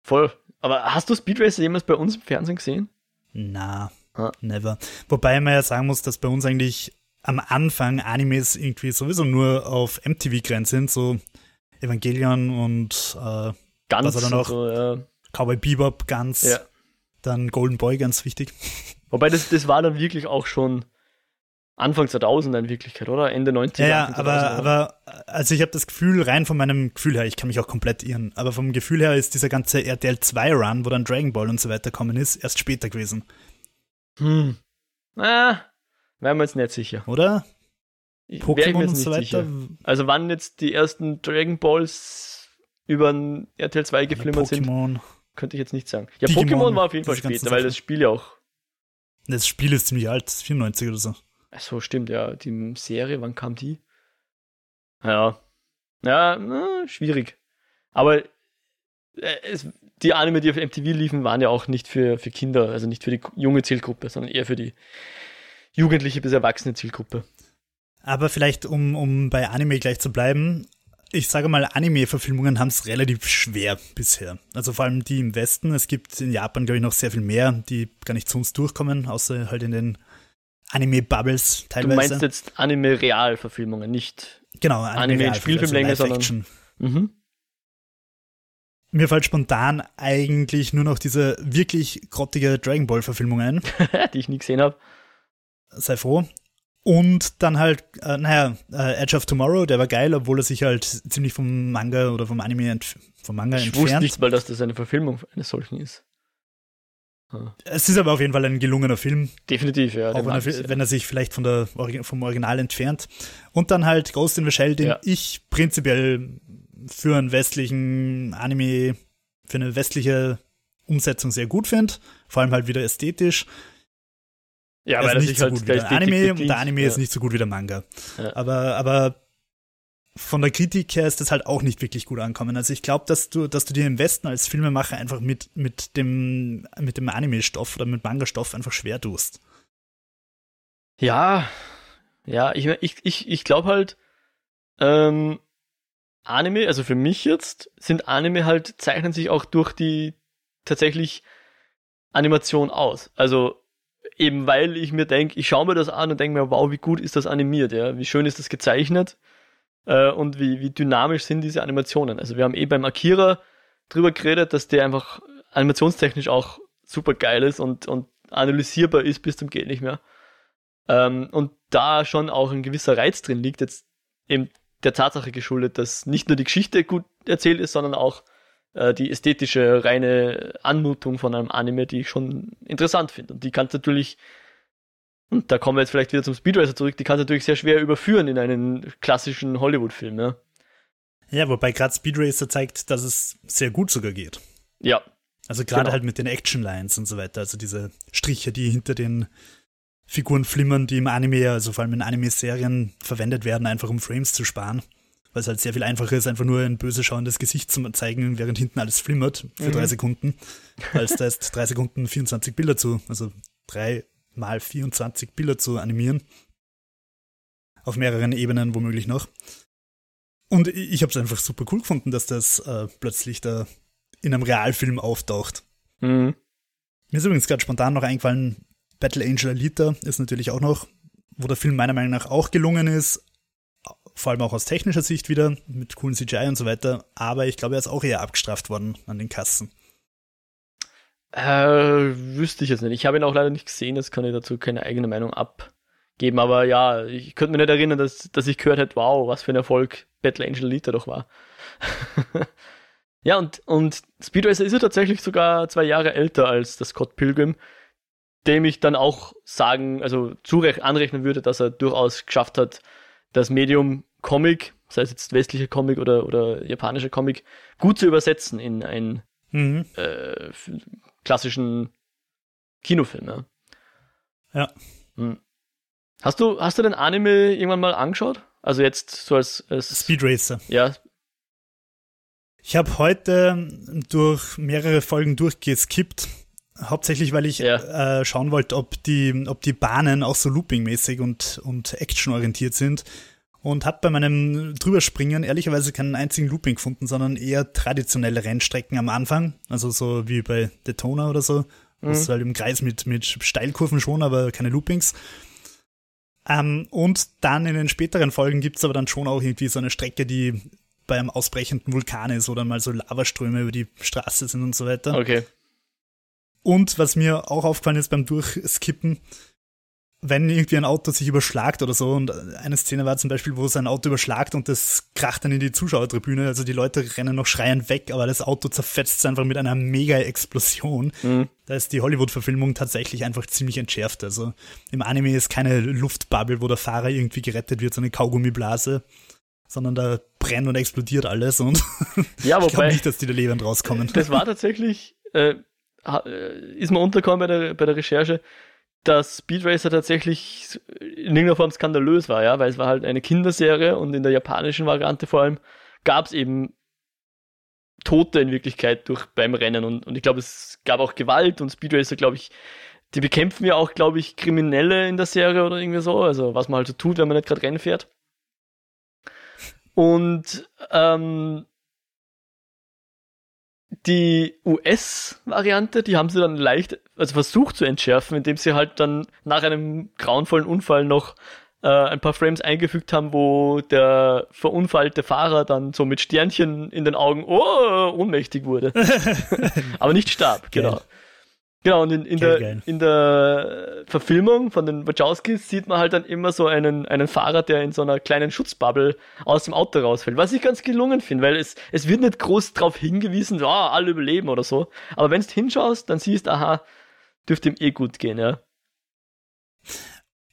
Voll. Aber hast du Speed Racer jemals bei uns im Fernsehen gesehen? Na, Ah. never. Wobei man ja sagen muss, dass bei uns eigentlich am Anfang Animes irgendwie sowieso nur auf MTV grenzt sind, so Evangelion und äh, Ganz Was war da noch? So, ja. Cowboy Bebop ganz, ja. Dann Golden Boy ganz wichtig. Wobei das, das war dann wirklich auch schon Anfang 2000 in Wirklichkeit, oder? Ende 90er. Ja, ja, Anfang aber, 2000er. aber also ich habe das Gefühl, rein von meinem Gefühl her, ich kann mich auch komplett irren, aber vom Gefühl her ist dieser ganze RTL 2 Run, wo dann Dragon Ball und so weiter kommen ist, erst später gewesen, Hm. Ah, wären wir jetzt nicht sicher. oder? Pokémon und so weiter. sicher. Also wann jetzt die ersten Dragon Balls über ein RTL 2 geflimmert sind, Pokémon. Könnte ich jetzt nicht sagen. Ja, Digimon, Pokémon war auf jeden Fall später, weil das Spiel ja auch. Das Spiel ist ziemlich alt, 94 oder so. Ach so, stimmt, ja. Die Serie, wann kam die? Ja. Ja, na, schwierig. Aber äh, es, die Anime, die auf MTV liefen, waren ja auch nicht für, für Kinder, also nicht für die junge Zielgruppe, sondern eher für die jugendliche bis erwachsene Zielgruppe. Aber vielleicht, um, um bei Anime gleich zu bleiben, ich sage mal, Anime-Verfilmungen haben es relativ schwer bisher. Also vor allem die im Westen. Es gibt in Japan, glaube ich, noch sehr viel mehr, die gar nicht zu uns durchkommen, außer halt in den Anime-Bubbles Du teilweise. meinst jetzt Anime-Realverfilmungen, nicht. genau, Anime in Spielfilmlänge, also sondern-. Mhm. Mir fällt spontan eigentlich nur noch diese wirklich grottige Dragon Ball-Verfilmung ein. [LAUGHS] die ich nie gesehen habe. sei froh. Und dann halt, äh, naja, äh, Edge of Tomorrow, der war geil, obwohl er sich halt ziemlich vom Manga oder vom Anime vom Manga Ich wusste entfernt. nicht mal, dass das eine Verfilmung eines solchen ist. Ah. Es ist aber auf jeden Fall ein gelungener Film, Definitiv, ja. auch wenn er, ich sehr. wenn er sich vielleicht von der, vom Original entfernt. Und dann halt Ghost in the Shell, den Ja. ich prinzipiell für einen westlichen Anime, für eine westliche Umsetzung sehr gut finde. Vor allem halt wieder ästhetisch. Ja, er weil ist er nicht sich so halt gut wie der Anime und bedient. der Anime ja. ist nicht so gut wie der Manga. Ja. Aber, aber von der Kritik her ist das halt auch nicht wirklich gut ankommen. Also ich glaube, dass du, dass du dir im Westen als Filmemacher einfach mit, mit dem, mit dem Anime-Stoff oder mit Manga-Stoff einfach schwer tust. Ja, ja, ich, ich, ich, ich glaube halt, ähm, Anime, also für mich jetzt, sind Anime halt, zeichnen sich auch durch die tatsächlich Animation aus. Also eben weil ich mir denke, ich schaue mir das an und denke mir, wow, wie gut ist das animiert, ja, wie schön ist das gezeichnet äh, und wie, wie dynamisch sind diese Animationen. Also wir haben eh beim Akira drüber geredet, dass der einfach animationstechnisch auch super geil ist und, und analysierbar ist bis zum geht nicht mehr. Ähm, und da schon auch ein gewisser Reiz drin liegt, jetzt eben der Tatsache geschuldet, dass nicht nur die Geschichte gut erzählt ist, sondern auch äh, die ästhetische, reine Anmutung von einem Anime, die ich schon interessant finde. Und die kannst du natürlich, und da kommen wir jetzt vielleicht wieder zum Speed Racer zurück, die kannst du natürlich sehr schwer überführen in einen klassischen Hollywood-Film. Ja? Ja, wobei gerade Speed Racer zeigt, dass es sehr gut sogar geht. ja, Also gerade Genau. halt mit den Action-Lines und so weiter. Also diese Striche, die hinter den Figuren flimmern, die im Anime, also vor allem in Anime-Serien verwendet werden, einfach um Frames zu sparen. Weil es halt sehr viel einfacher ist, einfach nur ein böse schauendes Gesicht zu zeigen, während hinten alles flimmert für Mhm. drei Sekunden, als da ist drei Sekunden 24 Bilder zu, also drei mal 24 Bilder zu animieren. Auf mehreren Ebenen womöglich noch. Und ich ich habe es einfach super cool gefunden, dass das äh, plötzlich da in einem Realfilm auftaucht. mhm. Mir ist übrigens gerade spontan noch eingefallen, Battle Angel Alita ist natürlich auch noch, wo der Film meiner Meinung nach auch gelungen ist, vor allem auch aus technischer Sicht wieder, mit coolen CGI und so weiter, aber ich glaube, er ist auch eher abgestraft worden an den Kassen. Äh, wüsste ich jetzt nicht. Ich habe ihn auch leider nicht gesehen, jetzt kann ich dazu keine eigene Meinung abgeben. Aber ja, ich könnte mich nicht erinnern, dass, dass ich gehört hätte, wow, was für ein Erfolg Battle Angel Alita doch war. [LAUGHS] ja, und, und Speed Racer ist ja tatsächlich sogar zwei Jahre älter als das Scott Pilgrim. dem ich dann auch sagen, also zurecht anrechnen würde, dass er durchaus geschafft hat, das Medium Comic, sei es jetzt westlicher Comic oder, oder japanischer Comic, gut zu übersetzen in einen mhm. äh, klassischen Kinofilm. Ja. ja. Hm. Hast du, hast du den Anime irgendwann mal angeschaut? Also jetzt so als, als Speed Racer. Ja. Ich habe heute durch mehrere Folgen durchgeskippt. Hauptsächlich, weil ich ja. äh, schauen wollte, ob die, ob die Bahnen auch so loopingmäßig und, und actionorientiert sind. Und habe bei meinem Drüberspringen ehrlicherweise keinen einzigen Looping gefunden, sondern eher traditionelle Rennstrecken am Anfang. Also so wie bei Daytona oder so. Mhm. Das ist halt im Kreis mit, mit Steilkurven schon, aber keine Loopings. Ähm, und dann in den späteren Folgen gibt's aber dann schon auch irgendwie so eine Strecke, die beim ausbrechenden Vulkan ist, wo dann mal so Lavaströme über die Straße sind und so weiter. Okay. Und was mir auch aufgefallen ist beim Durchskippen, wenn irgendwie ein Auto sich überschlagt oder so, und eine Szene war zum Beispiel, wo es ein Auto überschlagt und das kracht dann in die Zuschauertribüne, also die Leute rennen noch schreiend weg, aber das Auto zerfetzt einfach mit einer Mega-Explosion. Mhm. Da ist die Hollywood-Verfilmung tatsächlich einfach ziemlich entschärft. Also im Anime ist keine Luftbubble, wo der Fahrer irgendwie gerettet wird, so eine Kaugummiblase, sondern da brennt und explodiert alles und [LAUGHS] ja, wobei, ich glaube nicht, dass die da lebend rauskommen. Das war tatsächlich, äh, äh ist mir untergekommen bei der, bei der Recherche, dass Speed Racer tatsächlich in irgendeiner Form skandalös war, ja, weil es war halt eine Kinderserie und in der japanischen Variante vor allem gab es eben Tote in Wirklichkeit durch beim Rennen und, und ich glaube, es gab auch Gewalt und Speed Racer, glaube ich, die bekämpfen ja auch, glaube ich, Kriminelle in der Serie oder irgendwie so, also was man halt so tut, wenn man nicht gerade Rennen fährt. Und ähm, die US-Variante, die haben sie dann leicht, also versucht zu entschärfen, indem sie halt dann nach einem grauenvollen Unfall noch äh, ein paar Frames eingefügt haben, wo der verunfallte Fahrer dann so mit Sternchen in den Augen oh, ohnmächtig wurde. [LAUGHS] Aber nicht starb, genau. Geil. Genau, und in, in, der, geil. in der Verfilmung von den Wachowskis sieht man halt dann immer so einen, einen Fahrer, der in so einer kleinen Schutzbubble aus dem Auto rausfällt, was ich ganz gelungen finde, weil es, es wird nicht groß darauf hingewiesen, so, ah, alle überleben oder so. Aber wenn du hinschaust, dann siehst du, aha, dürfte ihm eh gut gehen, ja.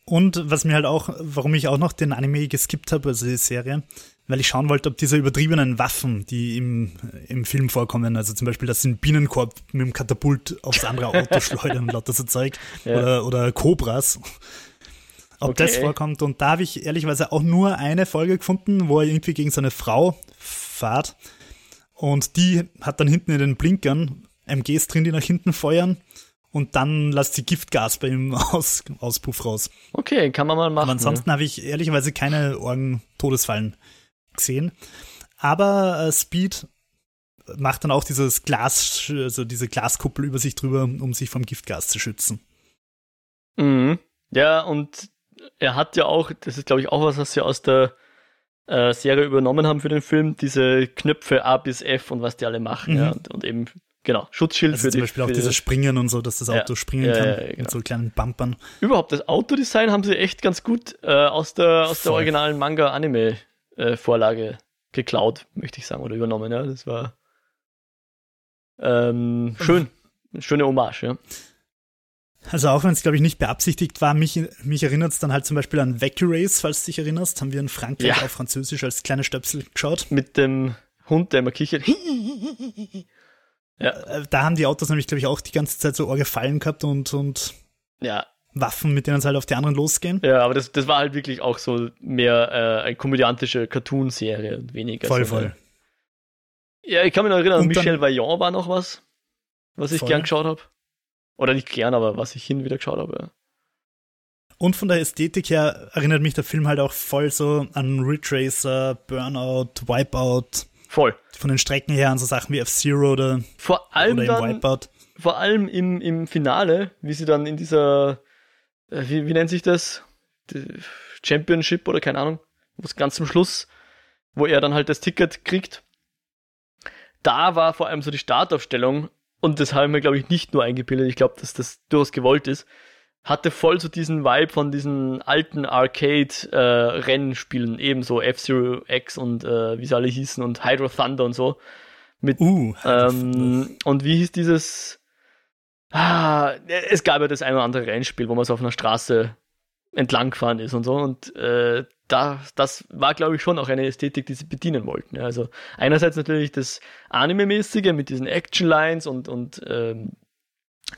Und was mir halt auch, warum ich auch noch den Anime geskippt habe, also die Serie, weil ich schauen wollte, ob diese übertriebenen Waffen, die im, im Film vorkommen, also zum Beispiel, dass sie einen Bienenkorb mit dem Katapult aufs andere Auto [LAUGHS] schleudern und lauter so Zeug, ja. oder, oder Cobras, ob okay. das vorkommt. Und da habe ich ehrlicherweise auch nur eine Folge gefunden, wo er irgendwie gegen seine Frau fahrt. Und die hat dann hinten in den Blinkern MGs drin, die nach hinten feuern und dann lässt sie Giftgas bei ihm [LAUGHS] aus, Auspuff raus. Okay, kann man mal machen. Aber ansonsten ja. habe ich ehrlicherweise keine Orgen-Todesfallen gesehen. Aber äh, Speed macht dann auch dieses Glas, also diese Glaskuppel über sich drüber, um sich vom Giftgas zu schützen. Mhm. Ja, und er hat ja auch, das ist glaube ich auch was, was sie aus der äh, Serie übernommen haben für den Film, diese Knöpfe A bis F und was die alle machen, mhm. ja, und, und, eben Genau, Schutzschild also für zum die, Beispiel auch dieses Springen und so, dass das Auto ja, springen ja, kann ja, genau. mit so kleinen Bumpern. Überhaupt, das Autodesign haben sie echt ganz gut äh, aus, der, aus der originalen Manga-Anime-Vorlage äh, geklaut, möchte ich sagen, oder übernommen. Ja, das war ähm, schön. Schöne Hommage, ja. Also auch wenn es, glaube ich, nicht beabsichtigt war, mich, mich erinnert es dann halt zum Beispiel an Vacurace, falls du dich erinnerst, haben wir in Frankreich ja. auf Französisch als kleine Stöpsel geschaut. Mit dem Hund, der immer kichert. [LAUGHS] Ja. Äh, da haben die Autos nämlich, glaube ich, auch die ganze Zeit so Orgefallen gehabt und, und ja. Waffen, mit denen sie halt auf die anderen losgehen. Ja, aber das, das war halt wirklich auch so mehr äh, eine komödiantische Cartoon-Serie und weniger. Voll, so voll. Ja, ich kann mich noch erinnern, und Michel Vaillant war noch was, was ich voll. gern geschaut habe. Oder nicht gern, aber was ich hin wieder geschaut habe. Ja. Und von der Ästhetik her erinnert mich der Film halt auch voll so an Ridge Racer, Burnout, Wipeout. Voll. Von den Strecken her an so Sachen wie F-Zero oder, vor allem oder dann, Wipeout. Vor allem im, im Finale, wie sie dann in dieser, äh, wie, wie nennt sich das? Die Championship oder keine Ahnung, was ganz zum Schluss, wo er dann halt das Ticket kriegt. Da war vor allem so die Startaufstellung und das haben wir, glaube ich, nicht nur eingebildet. Ich glaube, dass das durchaus gewollt ist hatte voll so diesen Vibe von diesen alten Arcade-Rennspielen, äh, ebenso F-Zero X und äh, wie sie alle hießen und Hydro Thunder und so. Mit, uh, ähm, und wie hieß dieses Ah, es gab ja das ein oder andere Rennspiel, wo man so auf einer Straße entlang gefahren ist und so. Und äh, da, das war, glaube ich, schon auch eine Ästhetik, die sie bedienen wollten. Ja. Also einerseits natürlich das Anime-mäßige mit diesen Action-Lines und, und ähm,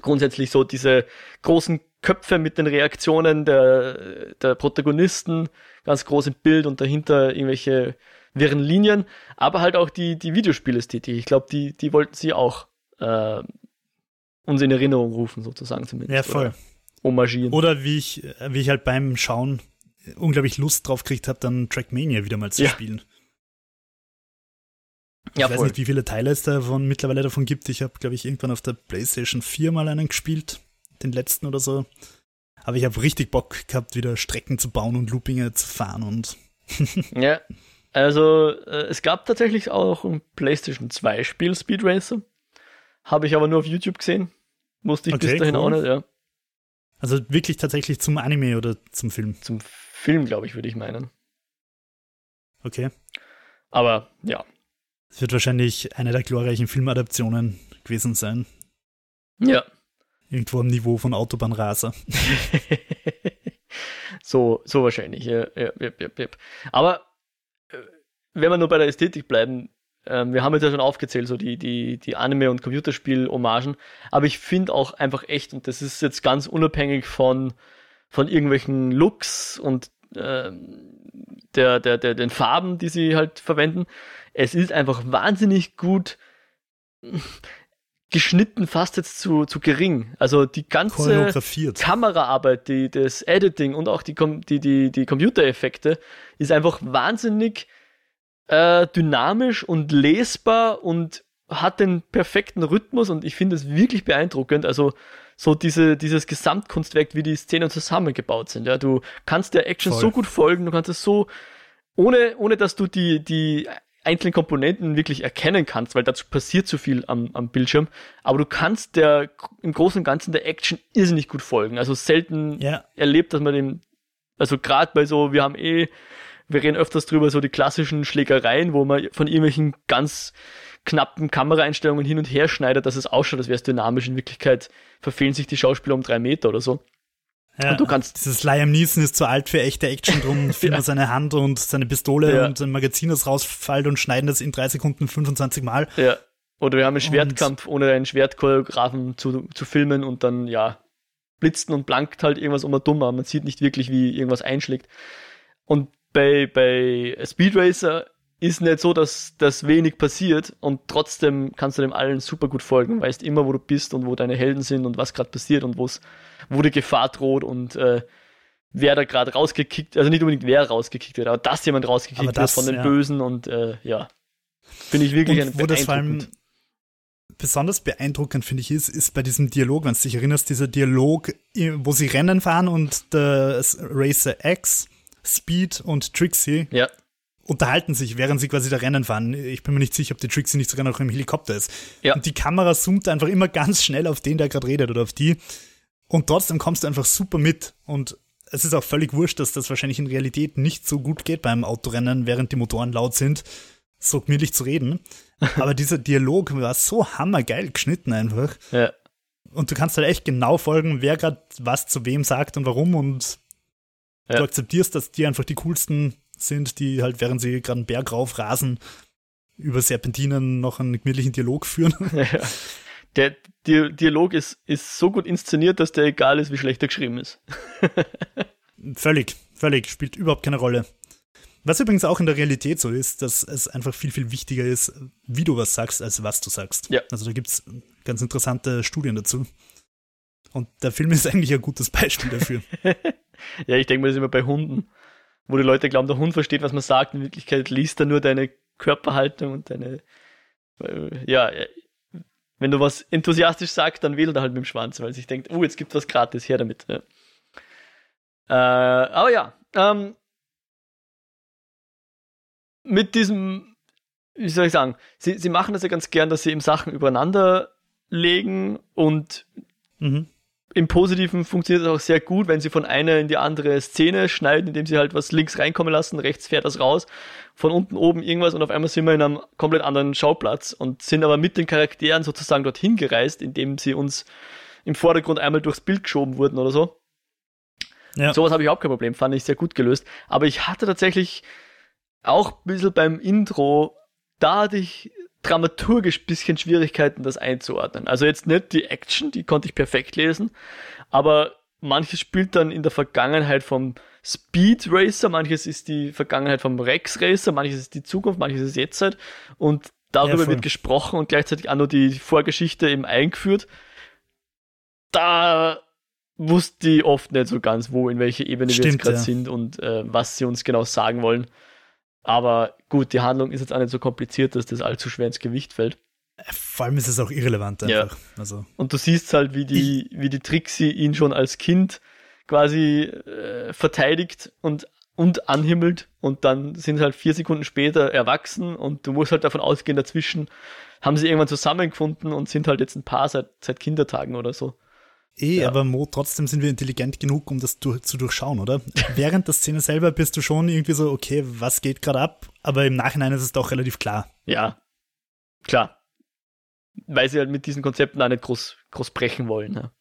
grundsätzlich so diese großen Köpfe mit den Reaktionen der, der Protagonisten, ganz groß im Bild und dahinter irgendwelche wirren Linien, aber halt auch die, die Videospielästhetik. Ich glaube, die, die wollten sie auch äh, uns in Erinnerung rufen, sozusagen zumindest. Ja, voll. Oder homagieren. Oder wie ich, wie ich halt beim Schauen unglaublich Lust drauf gekriegt habe, dann Trackmania wieder mal zu Ja. spielen. Ich ja, weiß voll. nicht, wie viele Teile es davon mittlerweile davon gibt. Ich habe, glaube ich, irgendwann auf der PlayStation 4 mal einen gespielt, den letzten oder so. Aber ich habe richtig Bock gehabt, wieder Strecken zu bauen und Loopinge zu fahren und [LAUGHS] Ja, also äh, es gab tatsächlich auch ein PlayStation 2 Spiel, Speed Racer. Habe ich aber nur auf YouTube gesehen. Musste ich Okay, bis dahin cool. auch nicht, ja. also wirklich tatsächlich zum Anime oder zum Film. Zum Film, glaube ich, würde ich meinen. Okay. Aber ja. Es wird wahrscheinlich eine der glorreichen Filmadaptionen gewesen sein. Ja. Irgendwo am Niveau von Autobahnraser. [LAUGHS] so, so wahrscheinlich, ja, ja, ja, ja. Aber äh, wenn wir nur bei der Ästhetik bleiben, ähm, wir haben jetzt ja schon aufgezählt, so die, die, die Anime- und Computerspiel-Hommagen, aber ich finde auch einfach echt, und das ist jetzt ganz unabhängig von, von irgendwelchen Looks und ähm, der, der, der, den Farben, die sie halt verwenden, es ist einfach wahnsinnig gut geschnitten, fast jetzt zu, zu gering. Also die ganze. Kameraarbeit, die, das Editing und auch die, die, die, die Computereffekte ist einfach wahnsinnig äh, dynamisch und lesbar und hat den perfekten Rhythmus und ich finde es wirklich beeindruckend. Also so diese, dieses Gesamtkunstwerk, wie die Szenen zusammengebaut sind. Ja, du kannst der Action Voll. so gut folgen, du kannst es so, ohne, ohne dass du die, die einzelnen Komponenten wirklich erkennen kannst, weil dazu passiert zu viel am, am Bildschirm. Aber du kannst der im Großen und Ganzen der Action irrsinnig gut folgen. Also selten Ja, erlebt, dass man dem, also gerade bei so, wir haben eh, wir reden öfters drüber, so die klassischen Schlägereien, wo man von irgendwelchen ganz knappen Kameraeinstellungen hin und her schneidet, dass es ausschaut, als wäre es dynamisch. In Wirklichkeit verfehlen sich die Schauspieler um drei Meter oder so. Ja. Und du kannst- Dieses Liam Neeson ist zu alt für echte Action, drum [LAUGHS] filmen wir seine Hand und seine Pistole Ja. und sein Magazin, das rausfällt und schneiden das in drei Sekunden 25 Mal. Ja. Oder wir haben einen Schwertkampf, ohne einen Schwertchoreografen zu, zu filmen und dann, ja, blitzt und blankt halt irgendwas um dumm, aber man sieht nicht wirklich, wie irgendwas einschlägt. Und bei, bei Speed Racer ist nicht so, dass das wenig passiert und trotzdem kannst du dem allen super gut folgen, weißt immer, wo du bist und wo deine Helden sind und was gerade passiert und wo die Gefahr droht und äh, wer da gerade rausgekickt, also nicht unbedingt wer rausgekickt wird, aber dass jemand rausgekickt Aber das, wird von den ja. Bösen und äh, ja. Finde ich wirklich Und wo das vor allem besonders beeindruckend, finde ich, ist, ist bei diesem Dialog, wenn du dich erinnerst, dieser Dialog, wo sie Rennen fahren und der Racer X, Speed und Trixie Ja, unterhalten sich, während sie quasi da Rennen fahren. Ich bin mir nicht sicher, ob die Trixie nicht sogar noch im Helikopter ist. Ja. Und die Kamera zoomt einfach immer ganz schnell auf den, der gerade redet oder auf die. Und trotzdem kommst du einfach super mit. Und es ist auch völlig wurscht, dass das wahrscheinlich in Realität nicht so gut geht beim Autorennen, während die Motoren laut sind, so gemütlich zu reden. [LAUGHS] Aber dieser Dialog war so hammergeil geschnitten einfach. ja. Und du kannst halt echt genau folgen, wer gerade was zu wem sagt und warum. Und Ja. du akzeptierst, dass die einfach die coolsten sind, die halt, während sie gerade einen Berg rauf rasen, über Serpentinen noch einen gemütlichen Dialog führen. [LAUGHS] Ja. Der Di Dialog ist, ist so gut inszeniert, dass der egal ist, wie schlecht er geschrieben ist. [LAUGHS] völlig, völlig, spielt überhaupt keine Rolle. Was übrigens auch in der Realität so ist, dass es einfach viel, viel wichtiger ist, wie du was sagst, als was du sagst. Ja. Also da gibt's ganz interessante Studien dazu. Und der Film ist [LAUGHS] eigentlich ein gutes Beispiel dafür. [LAUGHS] Ja, ich denke mal, das ist immer bei Hunden, wo die Leute glauben, der Hund versteht, was man sagt. In Wirklichkeit liest er nur deine Körperhaltung und deine. äh, Ja, wenn du was enthusiastisch sagst, dann wedelt er halt mit dem Schwanz, weil sich denkt, oh, jetzt gibt was gratis, her damit. Ja. Äh, aber ja, ähm, mit diesem, wie soll ich sagen, sie, sie machen das ja ganz gern, dass sie eben Sachen übereinander legen und mhm. Im Positiven funktioniert es auch sehr gut, wenn sie von einer in die andere Szene schneiden, indem sie halt was links reinkommen lassen, rechts fährt das raus, von unten oben irgendwas und auf einmal sind wir in einem komplett anderen Schauplatz und sind aber mit den Charakteren sozusagen dorthin gereist, indem sie uns im Vordergrund einmal durchs Bild geschoben wurden oder so. Ja. Sowas habe ich auch kein Problem, fand ich sehr gut gelöst. Aber ich hatte tatsächlich auch ein bisschen beim Intro, da hatte ich dramaturgisch ein bisschen Schwierigkeiten, das einzuordnen. Also jetzt nicht die Action, die konnte ich perfekt lesen, aber manches spielt dann in der Vergangenheit vom Speed Racer, manches ist die Vergangenheit vom Rex Racer, manches ist die Zukunft, manches ist Jetztzeit und darüber ja, wird gesprochen und gleichzeitig auch nur die Vorgeschichte eben eingeführt. Da wusste ich oft nicht so ganz, wo, in welche Ebene Stimmt, wir jetzt gerade ja. sind und äh, was sie uns genau sagen wollen. Aber gut, die Handlung ist jetzt auch nicht so kompliziert, dass das allzu schwer ins Gewicht fällt. Vor allem ist es auch irrelevant einfach. Ja. Also. Und du siehst halt, wie die, wie die Trixie ihn schon als Kind quasi äh, verteidigt und, und anhimmelt und dann sind halt vier Sekunden später erwachsen und du musst halt davon ausgehen, dazwischen haben sie irgendwann zusammengefunden und sind halt jetzt ein Paar seit, seit Kindertagen oder so. Eh, ja. aber Mo, trotzdem sind wir intelligent genug, um das zu durchschauen, oder? [LAUGHS] Während der Szene selber bist du schon irgendwie so, okay, was geht gerade ab? Aber im Nachhinein ist es doch relativ klar. Ja, klar. Weil sie halt mit diesen Konzepten auch nicht groß, groß brechen wollen. Ja.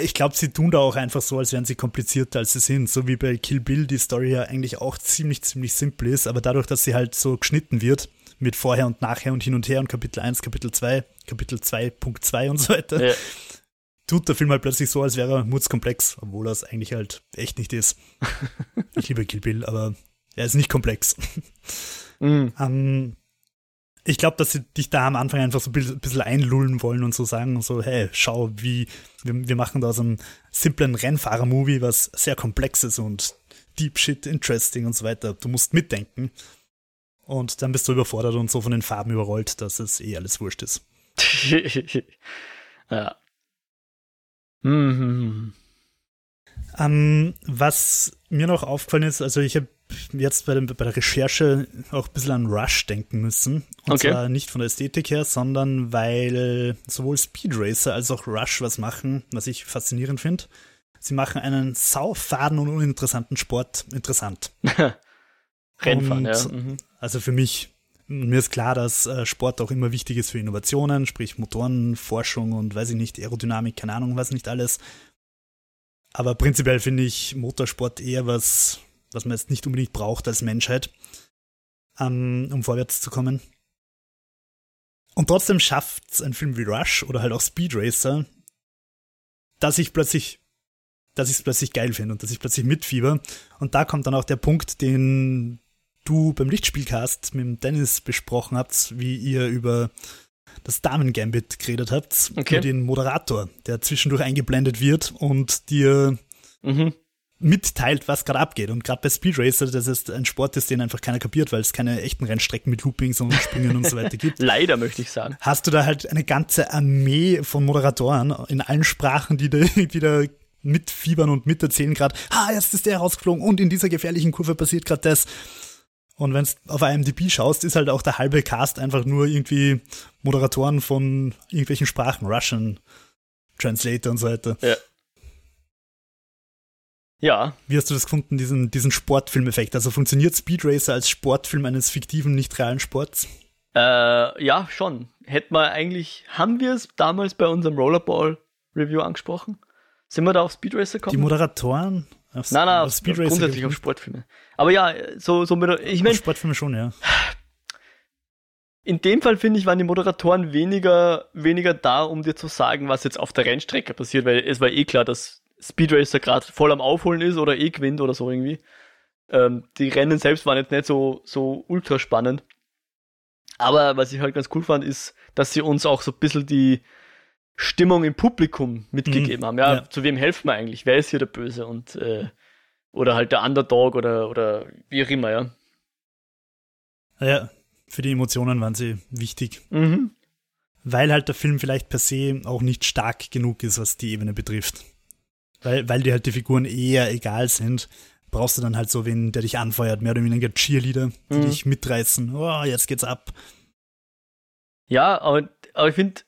Ich glaube, sie tun da auch einfach so, als wären sie komplizierter, als sie sind. So wie bei Kill Bill die Story ja eigentlich auch ziemlich, ziemlich simpel ist, aber dadurch, dass sie halt so geschnitten wird, mit vorher und nachher und hin und her und Kapitel 1, Kapitel 2, Kapitel 2.2 und so weiter, ja tut der Film halt plötzlich so, als wäre er mutzkomplex, obwohl er es eigentlich halt echt nicht ist. [LAUGHS] ich liebe Kill Bill, aber er ist nicht komplex. Mm. Um, ich glaube, dass sie dich da am Anfang einfach so ein bisschen einlullen wollen und so sagen, so, hey, schau, wie, wir, wir machen da so einen simplen Rennfahrer-Movie, was sehr komplex ist und deep shit, interesting und so weiter. Du musst mitdenken. Und dann bist du überfordert und so von den Farben überrollt, dass es eh alles wurscht ist. [LAUGHS] ja. Mhm. Ähm, was mir noch aufgefallen ist, also ich habe jetzt bei, dem, bei, der Recherche auch ein bisschen an Rush denken müssen. Und okay. zwar nicht von der Ästhetik her, sondern weil sowohl Speed Racer als auch Rush was machen, was ich faszinierend finde. Sie machen einen saufaden und uninteressanten Sport interessant. [LAUGHS] Rennfahren, und, ja. Mhm. Also für mich mir ist klar, dass äh, Sport auch immer wichtig ist für Innovationen, sprich Motorenforschung und weiß ich nicht, Aerodynamik, keine Ahnung, was nicht alles. Aber prinzipiell finde ich Motorsport eher was, was man jetzt nicht unbedingt braucht als Menschheit, ähm, um vorwärts zu kommen. Und trotzdem schafft es ein Film wie Rush oder halt auch Speed Racer, dass ich plötzlich, dass ich es plötzlich geil finde und dass ich plötzlich mitfieber. Und da kommt dann auch der Punkt, den du beim Lichtspielcast mit dem Dennis besprochen habt, wie ihr über das Damen-Gambit geredet habt, okay. über den Moderator, der zwischendurch eingeblendet wird und dir mhm. mitteilt, was gerade abgeht. Und gerade bei Speed Racer, das ist ein Sport, ist, den einfach keiner kapiert, weil es keine echten Rennstrecken mit Loopings und Sprüngen und so weiter gibt. [LAUGHS] Leider, möchte ich sagen. Hast du da halt eine ganze Armee von Moderatoren in allen Sprachen, die da irgendwie da mitfiebern und miterzählen gerade, ah, jetzt ist der rausgeflogen und in dieser gefährlichen Kurve passiert gerade das. Und wenn du auf IMDb schaust, ist halt auch der halbe Cast einfach nur irgendwie Moderatoren von irgendwelchen Sprachen, Russian, Translator und so weiter. Ja. Ja. Wie hast du das gefunden, diesen, diesen Sportfilmeffekt? Also funktioniert Speed Racer als Sportfilm eines fiktiven, nicht realen Sports? Äh, ja, schon. Hätten wir eigentlich, haben wir es damals bei unserem Rollerball-Review angesprochen? Sind wir da auf Speed Racer gekommen? Die Moderatoren? Auf, nein, nein, auf Speed Racer grundsätzlich auf Sportfilme. Aber ja, so, so mit, ich meine. Sportfilme schon, ja. In dem Fall finde ich, waren die Moderatoren weniger, weniger da, um dir zu sagen, was jetzt auf der Rennstrecke passiert, weil es war eh klar, dass Speed Racer gerade voll am Aufholen ist oder eh gewinnt oder so irgendwie. Ähm, die Rennen selbst waren jetzt nicht so, so ultra spannend. Aber was ich halt ganz cool fand, ist, dass sie uns auch so ein bisschen die, Stimmung im Publikum mitgegeben mhm. haben. Ja, ja, zu wem helfen wir eigentlich? Wer ist hier der Böse? Und äh, oder halt der Underdog oder, oder wie auch immer, ja. Ja, für die Emotionen waren sie wichtig. Mhm. Weil halt der Film vielleicht per se auch nicht stark genug ist, was die Ebene betrifft. Weil, weil dir halt die Figuren eher egal sind, brauchst du dann halt so wen, der dich anfeuert, mehr oder weniger Cheerleader, die mhm. dich mitreißen. Oh, jetzt geht's ab. Ja, aber, aber ich finde,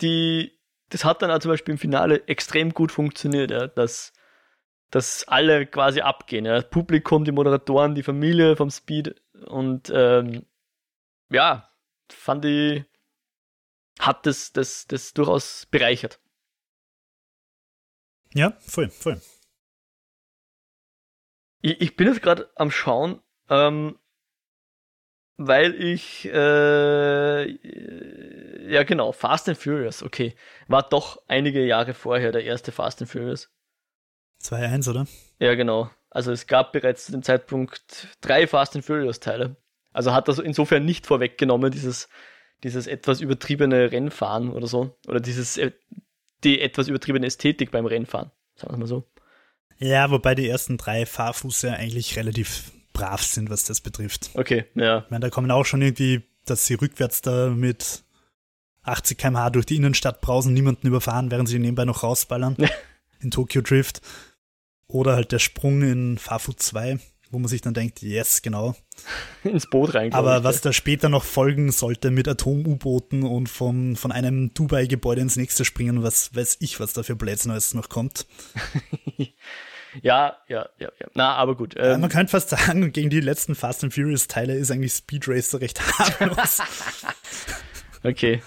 die, das hat dann auch zum Beispiel im Finale extrem gut funktioniert, ja, dass, dass alle quasi abgehen. Ja. Das Publikum, die Moderatoren, die Familie vom Speed und ähm, ja, fand ich, hat das, das, das durchaus bereichert. Ja, voll, voll. Ich, ich bin jetzt gerade am Schauen, ähm, weil ich, äh, ja genau, Fast and Furious, okay, war doch einige Jahre vorher der erste Fast and Furious. 2-1, oder? Ja, genau. Also es gab bereits zu dem Zeitpunkt drei Fast and Furious Teile. Also hat das insofern nicht vorweggenommen, dieses, dieses etwas übertriebene Rennfahren oder so. Oder dieses, äh, die etwas übertriebene Ästhetik beim Rennfahren. Sagen wir mal so. Ja, wobei die ersten drei Fahrfuß ja eigentlich relativ brav sind, was das betrifft. Okay, ja. Ich meine, da kommen auch schon irgendwie, dass sie rückwärts da mit 80 km/h durch die Innenstadt brausen, niemanden überfahren, während sie nebenbei noch rausballern. in Tokyo Drift. Oder halt der Sprung in Fahrfood 2, wo man sich dann denkt, yes, genau. [LAUGHS] Ins Boot rein. Aber ich, was da später noch folgen sollte mit Atom-U-Booten und vom, von einem Dubai-Gebäude ins nächste springen, was weiß ich, was da für Blödsinn alles noch kommt. [LAUGHS] Ja, ja, ja, ja. Na, aber gut. Ähm, ja, man könnte fast sagen, gegen die letzten Fast and Furious Teile ist eigentlich Speed Racer recht [LAUGHS] harmlos. [LAUGHS] okay.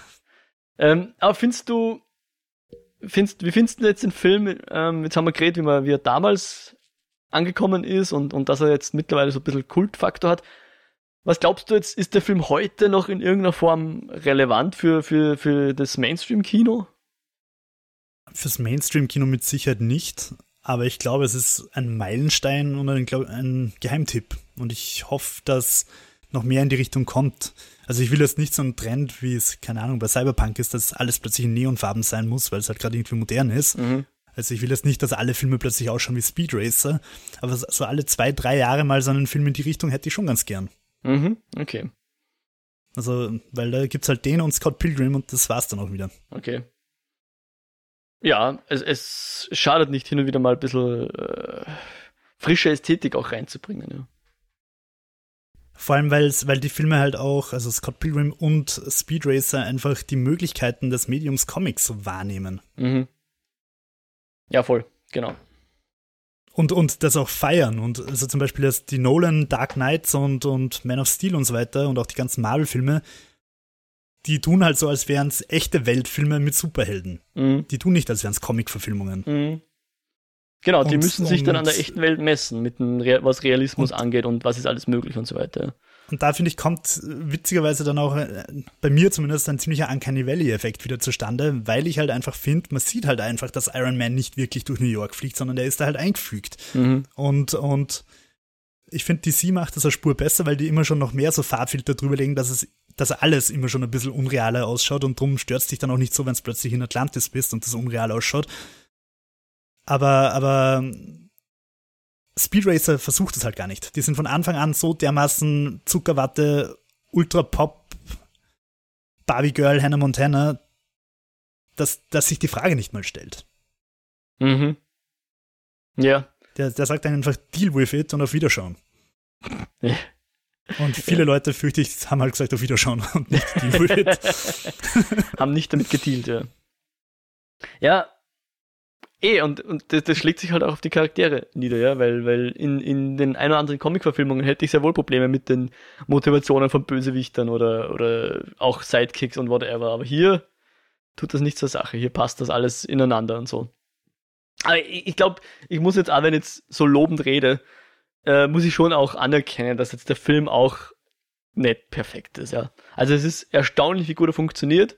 Ähm, aber findest du, findest, wie findest du jetzt den Film? Ähm, jetzt haben wir geredet, wie, man, wie er damals angekommen ist und, und dass er jetzt mittlerweile so ein bisschen Kultfaktor hat. Was glaubst du jetzt, ist der Film heute noch in irgendeiner Form relevant für, für, für das Mainstream-Kino? Fürs Mainstream-Kino mit Sicherheit nicht. Aber ich glaube, es ist ein Meilenstein und ein, ein Geheimtipp. Und ich hoffe, dass noch mehr in die Richtung kommt. Also ich will jetzt nicht so einen Trend, wie es, keine Ahnung, bei Cyberpunk ist, dass alles plötzlich in Neonfarben sein muss, weil es halt gerade irgendwie modern ist. Mhm. Also ich will jetzt nicht, dass alle Filme plötzlich ausschauen wie Speed Racer, aber so alle zwei, drei Jahre mal so einen Film in die Richtung hätte ich schon ganz gern. Mhm, okay. Also, weil da gibt's halt den und Scott Pilgrim und das war's dann auch wieder. Okay. Ja, es, es schadet nicht, hin und wieder mal ein bisschen äh, frische Ästhetik auch reinzubringen, ja. Vor allem, weil's, weil die Filme halt auch, also Scott Pilgrim und Speed Racer, einfach die Möglichkeiten des Mediums Comics so wahrnehmen. Mhm. Ja, voll, genau. Und, und das auch feiern. Und also zum Beispiel das, die Nolan Dark Knights und, und Man of Steel und so weiter und auch die ganzen Marvel-Filme, die tun halt so, als wären es echte Weltfilme mit Superhelden. Mhm. Die tun nicht, als wären es Comic-Verfilmungen. Mhm. Genau, und, die müssen sich dann an der echten Welt messen, mit dem, was Realismus und, angeht und was ist alles möglich und so weiter. Und da finde ich, kommt witzigerweise dann auch äh, bei mir zumindest ein ziemlicher Uncanny Valley-Effekt wieder zustande, weil ich halt einfach finde, man sieht halt einfach, dass Iron Man nicht wirklich durch New York fliegt, sondern der ist da halt eingefügt. Mhm. Und, und ich finde, DC macht das eine Spur besser, weil die immer schon noch mehr so Farbfilter drüber legen, dass es dass alles immer schon ein bisschen unrealer ausschaut und drum stört es dich dann auch nicht so, wenn es plötzlich in Atlantis bist und das unreal ausschaut. Aber, aber Speed Racer versucht es halt gar nicht. Die sind von Anfang an so dermaßen Zuckerwatte, Ultra Pop, Barbie Girl, Hannah Montana, dass, dass sich die Frage nicht mal stellt. Mhm. Ja. Der, der sagt dann einfach Deal with it und auf Wiederschauen. Ja. Und viele ja. Leute, fürchte ich, haben halt gesagt, auf Wiederschauen [LAUGHS] und nicht Deal [LAUGHS] haben nicht damit gedealt, ja. Ja, eh, und, und das, das, schlägt sich halt auch auf die Charaktere nieder, ja, weil, weil in, in den ein oder anderen Comic-Verfilmungen hätte ich sehr wohl Probleme mit den Motivationen von Bösewichtern oder, oder auch Sidekicks und whatever, aber hier tut das nicht zur Sache, hier passt das alles ineinander und so. Aber ich, ich glaube, ich muss jetzt auch, wenn ich jetzt so lobend rede, äh, muss ich schon auch anerkennen, dass jetzt der Film auch nicht perfekt ist, ja. Also es ist erstaunlich, wie gut er funktioniert,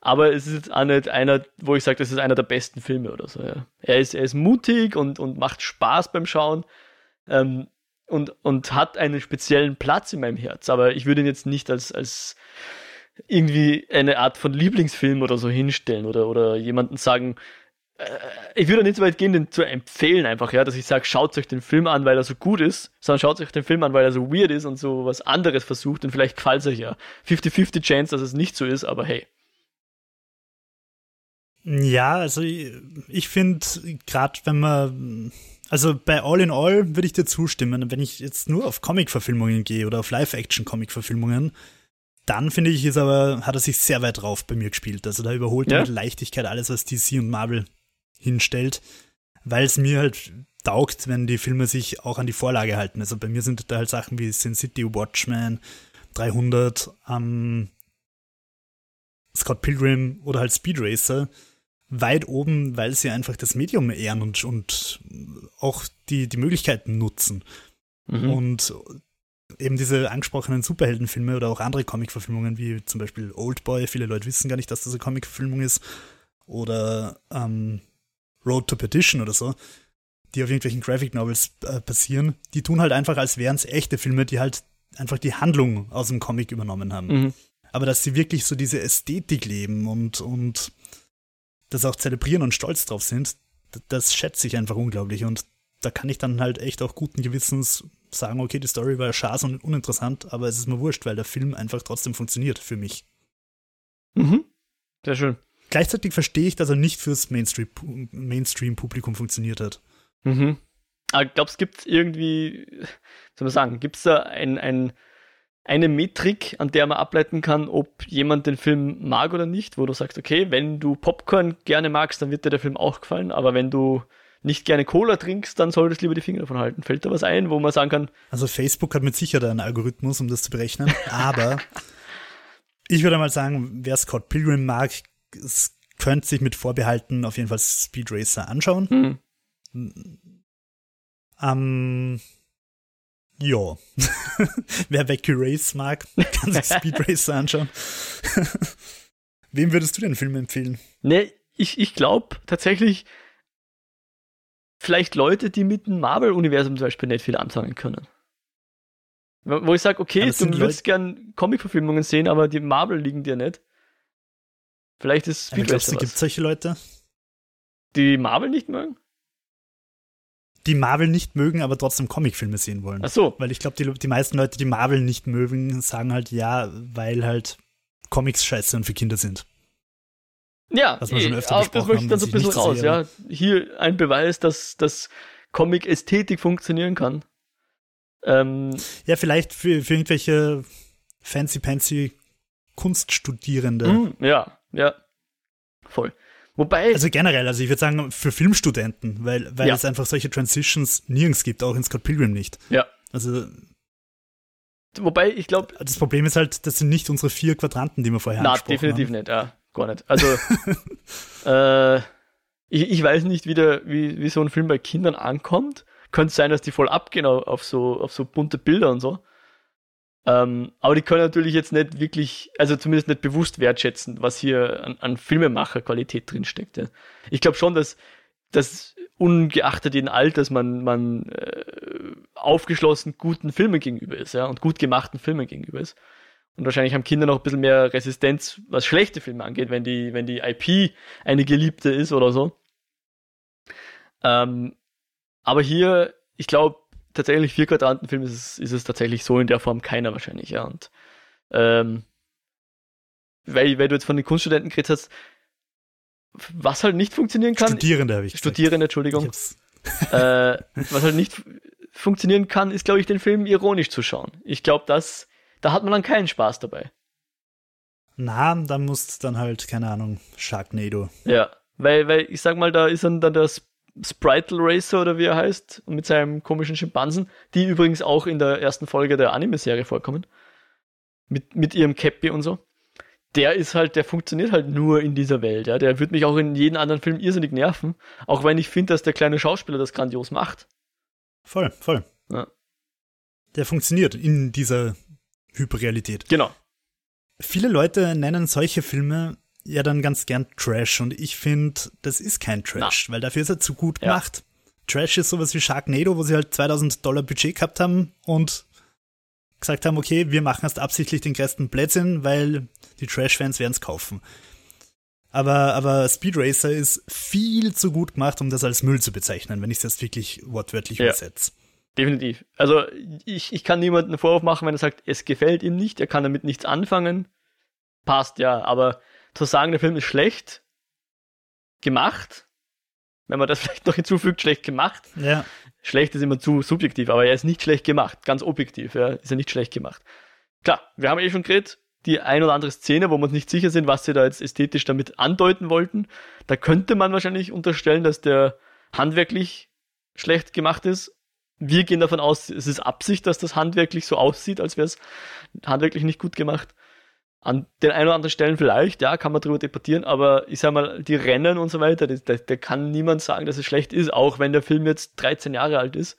aber es ist jetzt auch nicht einer, wo ich sage, das ist einer der besten Filme oder so, ja. Er ist, er ist mutig und, und macht Spaß beim Schauen ähm, und, und hat einen speziellen Platz in meinem Herz, aber ich würde ihn jetzt nicht als, als irgendwie eine Art von Lieblingsfilm oder so hinstellen oder, oder jemanden sagen, ich würde nicht so weit gehen, den zu empfehlen einfach, ja, dass ich sage, schaut euch den Film an, weil er so gut ist, sondern schaut euch den Film an, weil er so weird ist und so was anderes versucht und vielleicht gefällt es euch ja. 50-50 Chance, dass es nicht so ist, aber hey. Ja, also ich, ich finde, gerade wenn man, also bei All in All würde ich dir zustimmen, wenn ich jetzt nur auf Comic-Verfilmungen gehe oder auf Live-Action-Comic-Verfilmungen, dann finde ich, ist aber, hat er sich sehr weit drauf bei mir gespielt. Also da überholt ja? er mit Leichtigkeit alles, was DC und Marvel hinstellt, weil es mir halt taugt, wenn die Filme sich auch an die Vorlage halten. Also bei mir sind da halt Sachen wie Sin City, Watchmen, 300, ähm, Scott Pilgrim oder halt Speed Racer. weit oben, weil sie einfach das Medium ehren und, und auch die, die Möglichkeiten nutzen. Mhm. Und eben diese angesprochenen Superheldenfilme oder auch andere Comic-Verfilmungen, wie zum Beispiel Oldboy, viele Leute wissen gar nicht, dass das eine Comic-Verfilmung ist, oder ähm, Road to Petition oder so, die auf irgendwelchen Graphic Novels äh, passieren, die tun halt einfach, als wären es echte Filme, die halt einfach die Handlung aus dem Comic übernommen haben. Mhm. Aber dass sie wirklich so diese Ästhetik leben und, und das auch zelebrieren und stolz drauf sind, das schätze ich einfach unglaublich. Und da kann ich dann halt echt auch guten Gewissens sagen, okay, die Story war schade und uninteressant, aber es ist mir wurscht, weil der Film einfach trotzdem funktioniert für mich. Mhm. Sehr schön. Gleichzeitig verstehe ich, dass er nicht fürs Mainstream-Publikum Mainstream funktioniert hat. Mhm. Aber glaubst du, gibt es irgendwie, soll man sagen, gibt es da ein, ein, eine Metrik, an der man ableiten kann, ob jemand den Film mag oder nicht, wo du sagst, okay, wenn du Popcorn gerne magst, dann wird dir der Film auch gefallen, aber wenn du nicht gerne Cola trinkst, dann solltest du lieber die Finger davon halten. Fällt da was ein, wo man sagen kann? Also Facebook hat mit Sicherheit einen Algorithmus, um das zu berechnen, aber [LAUGHS] ich würde mal sagen, wer Scott Pilgrim mag, es könnte sich mit Vorbehalten auf jeden Fall Speed Racer anschauen. Mhm. Ähm, ja. [LAUGHS] Wer Wacky Race mag, kann sich [LAUGHS] Speed Racer anschauen. [LAUGHS] Wem würdest du den Film empfehlen? Ne, ich, ich glaube tatsächlich, vielleicht Leute, die mit dem Marvel-Universum zum Beispiel nicht viel anfangen können. Wo ich sage, okay, du würdest gern Comic-Verfilmungen sehen, aber die Marvel liegen dir nicht. Vielleicht ist Speed Racer. Gibt es solche Leute? Die Marvel nicht mögen? die Marvel nicht mögen, aber trotzdem Comicfilme sehen wollen. Ach so. Weil ich glaube, die, die meisten Leute, die Marvel nicht mögen, sagen halt ja, weil halt Comics scheiße und für Kinder sind. Ja, Was wir schon öfter auf das möchte ich dann so ein bisschen raus, ja. Hier ein Beweis, dass, dass Comic-Ästhetik funktionieren kann. Ähm, ja, vielleicht für, für irgendwelche fancy-pancy Kunststudierende. Mm, ja, ja. Voll. Wobei. Also generell, also ich würde sagen, für Filmstudenten, weil, weil ja. es einfach solche Transitions nirgends gibt, auch in Scott Pilgrim nicht. Ja. Also. Wobei, ich glaube. Das Problem ist halt, das sind nicht unsere vier Quadranten, die wir vorher na, definitiv haben. nicht, ja. Gar nicht. Also, [LAUGHS] äh, ich, ich weiß nicht, wie, der, wie, wie so ein Film bei Kindern ankommt. Könnte sein, dass die voll abgehen auf so, auf so bunte Bilder und so. Ähm, aber die können natürlich jetzt nicht wirklich, also zumindest nicht bewusst wertschätzen, was hier an, an Filmemacherqualität drinsteckt. Ja. Ich glaube schon, dass, dass ungeachtet jeden Alters man, man äh, aufgeschlossen guten Filmen gegenüber ist, ja, und gut gemachten Filmen gegenüber ist. Und wahrscheinlich haben Kinder noch ein bisschen mehr Resistenz, was schlechte Filme angeht, wenn die, wenn die IP eine geliebte ist oder so. Ähm, aber hier, ich glaube, tatsächlich vier Quadrantenfilm ist es, ist es tatsächlich so in der Form keiner wahrscheinlich, ja. Und ähm, weil, weil du jetzt von den Kunststudenten geredet hast, was halt nicht funktionieren kann. Studierende habe ich. Studierende, Entschuldigung. äh, was halt nicht funktionieren kann, ist, glaube ich, den Film ironisch zu schauen. Ich glaube, das, da hat man dann keinen Spaß dabei. Na, dann musst dann halt, keine Ahnung, Sharknado. Ja, weil, weil ich sag mal, da ist dann, dann das Spritle Racer oder wie er heißt, mit seinem komischen Schimpansen, die übrigens auch in der ersten Folge der Anime-Serie vorkommen. Mit, mit ihrem Cappy und so. Der ist halt, der funktioniert halt nur in dieser Welt, ja. Der wird mich auch in jedem anderen Film irrsinnig nerven. Auch wenn ich finde, dass der kleine Schauspieler das grandios macht. Voll, voll. Ja. Der funktioniert in dieser Hyperrealität. Genau. Viele Leute nennen solche Filme ja dann ganz gern Trash und ich finde, das ist kein Trash, Na. weil dafür ist er zu gut ja. gemacht. Trash ist sowas wie Sharknado, wo sie halt 2000 Dollar Budget gehabt haben und gesagt haben, okay, wir machen erst absichtlich den größten Blödsinn, weil die Trash-Fans werden es kaufen. Aber, aber Speed Racer ist viel zu gut gemacht, um das als Müll zu bezeichnen, wenn ich es jetzt wirklich wortwörtlich ja. übersetze. Definitiv. Also ich, ich kann niemanden einen Vorwurf machen, wenn er sagt, es gefällt ihm nicht, er kann damit nichts anfangen. Passt ja, aber zu sagen, der Film ist schlecht gemacht, wenn man das [LAUGHS] vielleicht noch hinzufügt, schlecht gemacht. Ja. Schlecht ist immer zu subjektiv, aber er ist nicht schlecht gemacht, ganz objektiv, ja, ist er nicht schlecht gemacht. Klar, wir haben eh schon geredet, die ein oder andere Szene, wo wir uns nicht sicher sind, was sie da jetzt ästhetisch damit andeuten wollten. Da könnte man wahrscheinlich unterstellen, dass der handwerklich schlecht gemacht ist. Wir gehen davon aus, es ist Absicht, dass das handwerklich so aussieht, als wäre es handwerklich nicht gut gemacht. An den ein oder anderen Stellen vielleicht, ja, kann man darüber debattieren, aber ich sag mal, die Rennen und so weiter, da kann niemand sagen, dass es schlecht ist, auch wenn der Film jetzt 13 Jahre alt ist.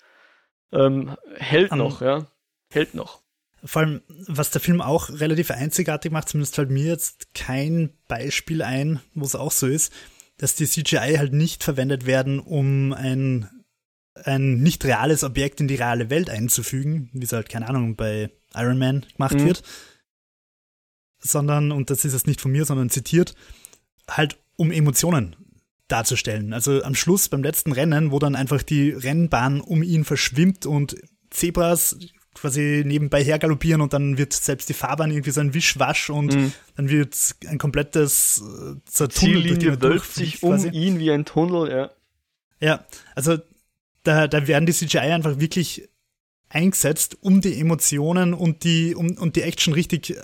Ähm, hält um, noch, ja. Hält noch. Vor allem, was der Film auch relativ einzigartig macht, zumindest fällt mir jetzt kein Beispiel ein, wo es auch so ist, dass die CGI halt nicht verwendet werden, um ein, ein nicht reales Objekt in die reale Welt einzufügen, wie es halt, keine Ahnung, bei Iron Man gemacht mhm. wird, sondern, und das ist jetzt nicht von mir, sondern zitiert, halt um Emotionen darzustellen. Also am Schluss beim letzten Rennen, wo dann einfach die Rennbahn um ihn verschwimmt und Zebras quasi nebenbei hergaloppieren und dann wird selbst die Fahrbahn irgendwie so ein Wischwasch und mhm. dann wird ein komplettes äh, Ziellinie wölbt sich um quasi. ihn wie ein Tunnel, ja. Ja, also da, da werden die CGI einfach wirklich eingesetzt, um die Emotionen und die, um, und die Action richtig äh,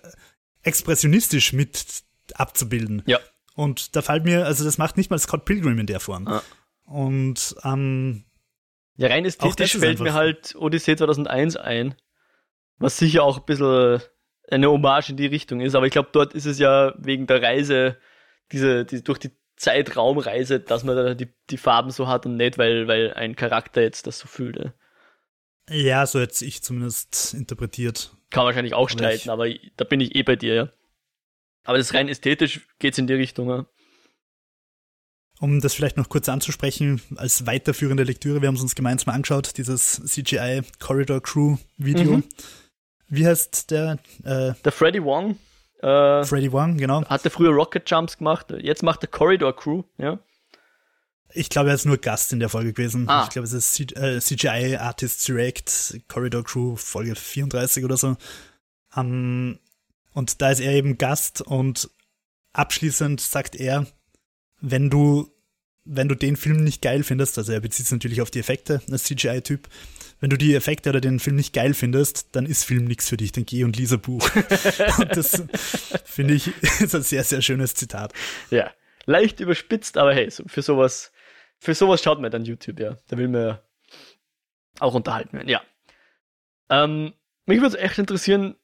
expressionistisch mit abzubilden. Ja. Und da fällt mir, also das macht nicht mal Scott Pilgrim in der Form. Ah. Und ähm, ja, rein ästhetisch fällt mir halt Odyssey 2001 ein, was sicher auch ein bisschen eine Hommage in die Richtung ist, aber ich glaube, dort ist es ja wegen der Reise, diese, die, durch die Zeitraumreise, dass man da die, die Farben so hat und nicht, weil, weil ein Charakter jetzt das so fühlt. Ja, so hätte ich zumindest interpretiert. Kann wahrscheinlich auch streiten, aber, ich, aber da bin ich eh bei dir, ja. Aber das rein ästhetisch geht's in die Richtung, ja. Um das vielleicht noch kurz anzusprechen, als weiterführende Lektüre, wir haben es uns gemeinsam angeschaut, dieses CGI Corridor Crew Video. Mhm. Wie heißt der? Äh, der Freddy Wong. Äh, Freddy Wong, genau. Hatte früher Rocket Jumps gemacht, jetzt macht der Corridor Crew, ja. Ich glaube, er ist nur Gast in der Folge gewesen. Ah. Ich glaube, es ist C äh, CGI Artists Direct, Corridor Crew, Folge 34 oder so. Um, und da ist er eben Gast und abschließend sagt er, wenn du, wenn du den Film nicht geil findest, also er bezieht sich natürlich auf die Effekte als CGI-Typ, wenn du die Effekte oder den Film nicht geil findest, dann ist Film nichts für dich, dann geh und lies ein Buch. [LAUGHS] und das finde ich [LAUGHS] ist ein sehr, sehr schönes Zitat. Ja, leicht überspitzt, aber hey, für sowas, für sowas schaut man dann YouTube, ja. Da will man auch unterhalten werden, ja. Ähm, mich würde es echt interessieren,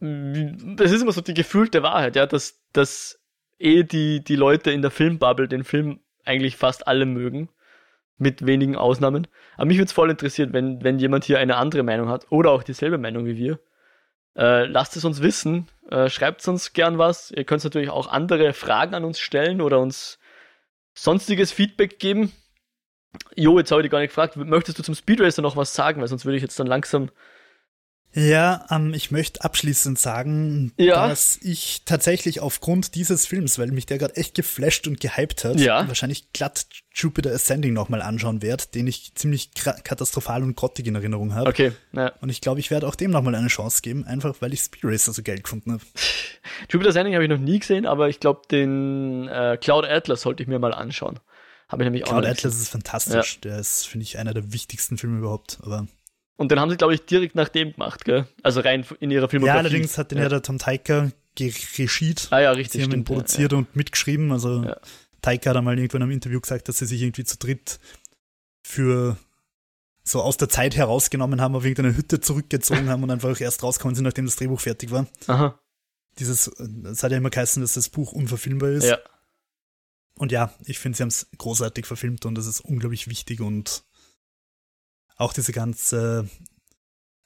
das ist immer so die gefühlte Wahrheit, ja, dass, dass eh die, die Leute in der Filmbubble den Film eigentlich fast alle mögen. Mit wenigen Ausnahmen. Aber mich würde es voll interessieren, wenn, wenn jemand hier eine andere Meinung hat oder auch dieselbe Meinung wie wir. Äh, lasst es uns wissen. Äh, schreibt uns gern was. Ihr könnt natürlich auch andere Fragen an uns stellen oder uns sonstiges Feedback geben. Jo, jetzt habe ich dich gar nicht gefragt. Möchtest du zum Speedracer noch was sagen? Weil sonst würde ich jetzt dann langsam ja, ähm, ich möchte abschließend sagen, ja. dass ich tatsächlich aufgrund dieses Films, weil mich der gerade echt geflasht und gehypt hat, ja. wahrscheinlich glatt Jupiter Ascending nochmal anschauen werde, den ich ziemlich katastrophal und grottig in Erinnerung habe. Okay. Ja. Und ich glaube, ich werde auch dem nochmal eine Chance geben, einfach weil ich Speed Racer so geil gefunden habe. [LAUGHS] Jupiter Ascending habe ich noch nie gesehen, aber ich glaube, den äh, Cloud Atlas sollte ich mir mal anschauen. Habe ich nämlich Cloud auch Cloud Atlas ist fantastisch. Der ist, finde ich, einer der wichtigsten Filme überhaupt. Aber und den haben sie, glaube ich, direkt nach dem gemacht, gell? Also rein in ihrer Filmografie. Ja, allerdings hat den ja, ja der Tom Taika geregiert. Ah ja, richtig. Sie haben ihn produziert ja, und mitgeschrieben. Also ja. Taika hat einmal irgendwann im Interview gesagt, dass sie sich irgendwie zu dritt für so aus der Zeit herausgenommen haben, auf irgendeine Hütte zurückgezogen haben und einfach erst rauskommen sind, nachdem das Drehbuch fertig war. Aha. Dieses, es hat ja immer geheißen, dass das Buch unverfilmbar ist. Ja. Und ja, ich finde, sie haben es großartig verfilmt und das ist unglaublich wichtig und auch diese ganze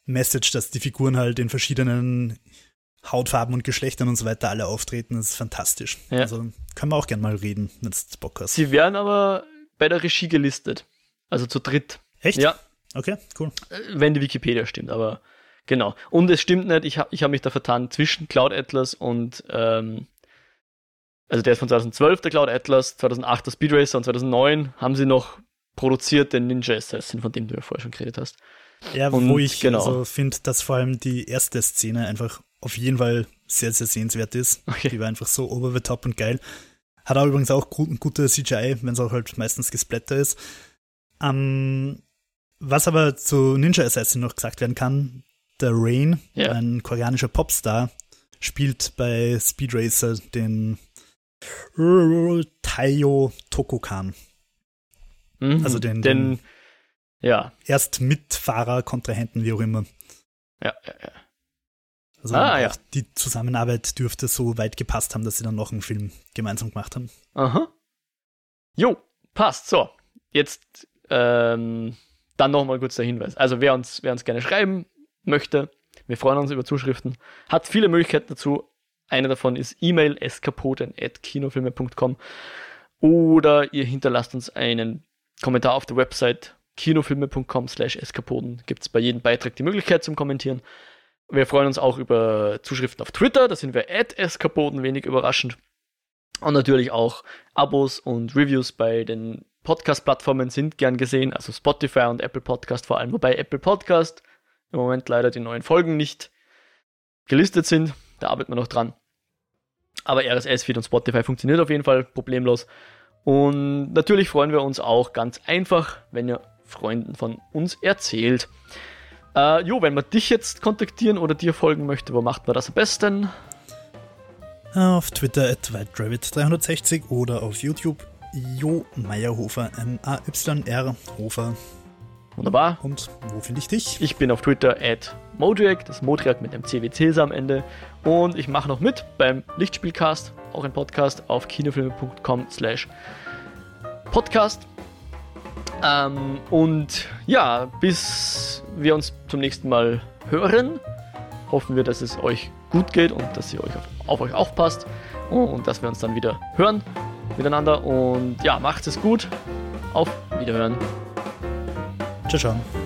Message, dass die Figuren halt in verschiedenen Hautfarben und Geschlechtern und so weiter alle auftreten, ist fantastisch. Ja. Also können wir auch gern mal reden, wenn du Bock hast. Sie werden aber bei der Regie gelistet. Also zu dritt. Echt? Ja. Okay, cool. Äh, wenn die Wikipedia stimmt, aber genau. Und es stimmt nicht, ich habe ich hab mich da vertan zwischen Cloud Atlas und ähm, also der ist von 2012, der Cloud Atlas, 2008 der Speed Racer und 2009 haben sie noch produziert den Ninja Assassin, von dem du ja vorher schon geredet hast. Ja, und wo ich genau. also finde, dass vor allem die erste Szene einfach auf jeden Fall sehr, sehr sehenswert ist. Okay. Die war einfach so over the top und geil. Hat auch übrigens auch gut, gute CGI, wenn es auch halt meistens gesplatter ist. Ähm, was aber zu Ninja Assassin noch gesagt werden kann, der Rain, ja. ein koreanischer Popstar, spielt bei Speed Racer den Taiyo Tokokan. Mhm, also den, den, ja. erst Mitfahrer, Kontrahenten, wie auch immer. Ja, ja, ja. Also ah, ja. die Zusammenarbeit dürfte so weit gepasst haben, dass sie dann noch einen Film gemeinsam gemacht haben. Aha. Jo, passt. So, jetzt ähm, dann nochmal kurz der Hinweis. Also wer uns, wer uns gerne schreiben möchte, wir freuen uns über Zuschriften, hat viele Möglichkeiten dazu. Eine davon ist E-Mail eskapoden.kinofilme.com oder ihr hinterlasst uns einen Kommentar auf der Website kinofilme.com slash eskapoden. Gibt es bei jedem Beitrag die Möglichkeit zum Kommentieren. Wir freuen uns auch über Zuschriften auf Twitter, da sind wir at eskapoden, wenig überraschend. Und natürlich auch Abos und Reviews bei den Podcast-Plattformen sind gern gesehen, also Spotify und Apple Podcast vor allem, wobei Apple Podcast im Moment leider die neuen Folgen nicht gelistet sind. Da arbeitet man noch dran. Aber RSS-Feed und Spotify funktioniert auf jeden Fall problemlos. Und natürlich freuen wir uns auch ganz einfach, wenn ihr Freunden von uns erzählt. Äh, jo, wenn man dich jetzt kontaktieren oder dir folgen möchte, wo macht man das am besten? Auf Twitter at whiterabbit360 oder auf YouTube Jo Meyerhofer, M-A-Y-R Hofer. Wunderbar. Und wo finde ich dich? Ich bin auf Twitter at Modriak, das Modriak mit dem CWC am Ende. Und ich mache noch mit beim Lichtspielcast, auch ein Podcast auf kinofilme.com slash podcast. Ähm, und ja, bis wir uns zum nächsten Mal hören, hoffen wir, dass es euch gut geht und dass ihr euch auf, auf euch aufpasst und dass wir uns dann wieder hören miteinander. Und ja, macht es gut. Auf Wiederhören. 志成。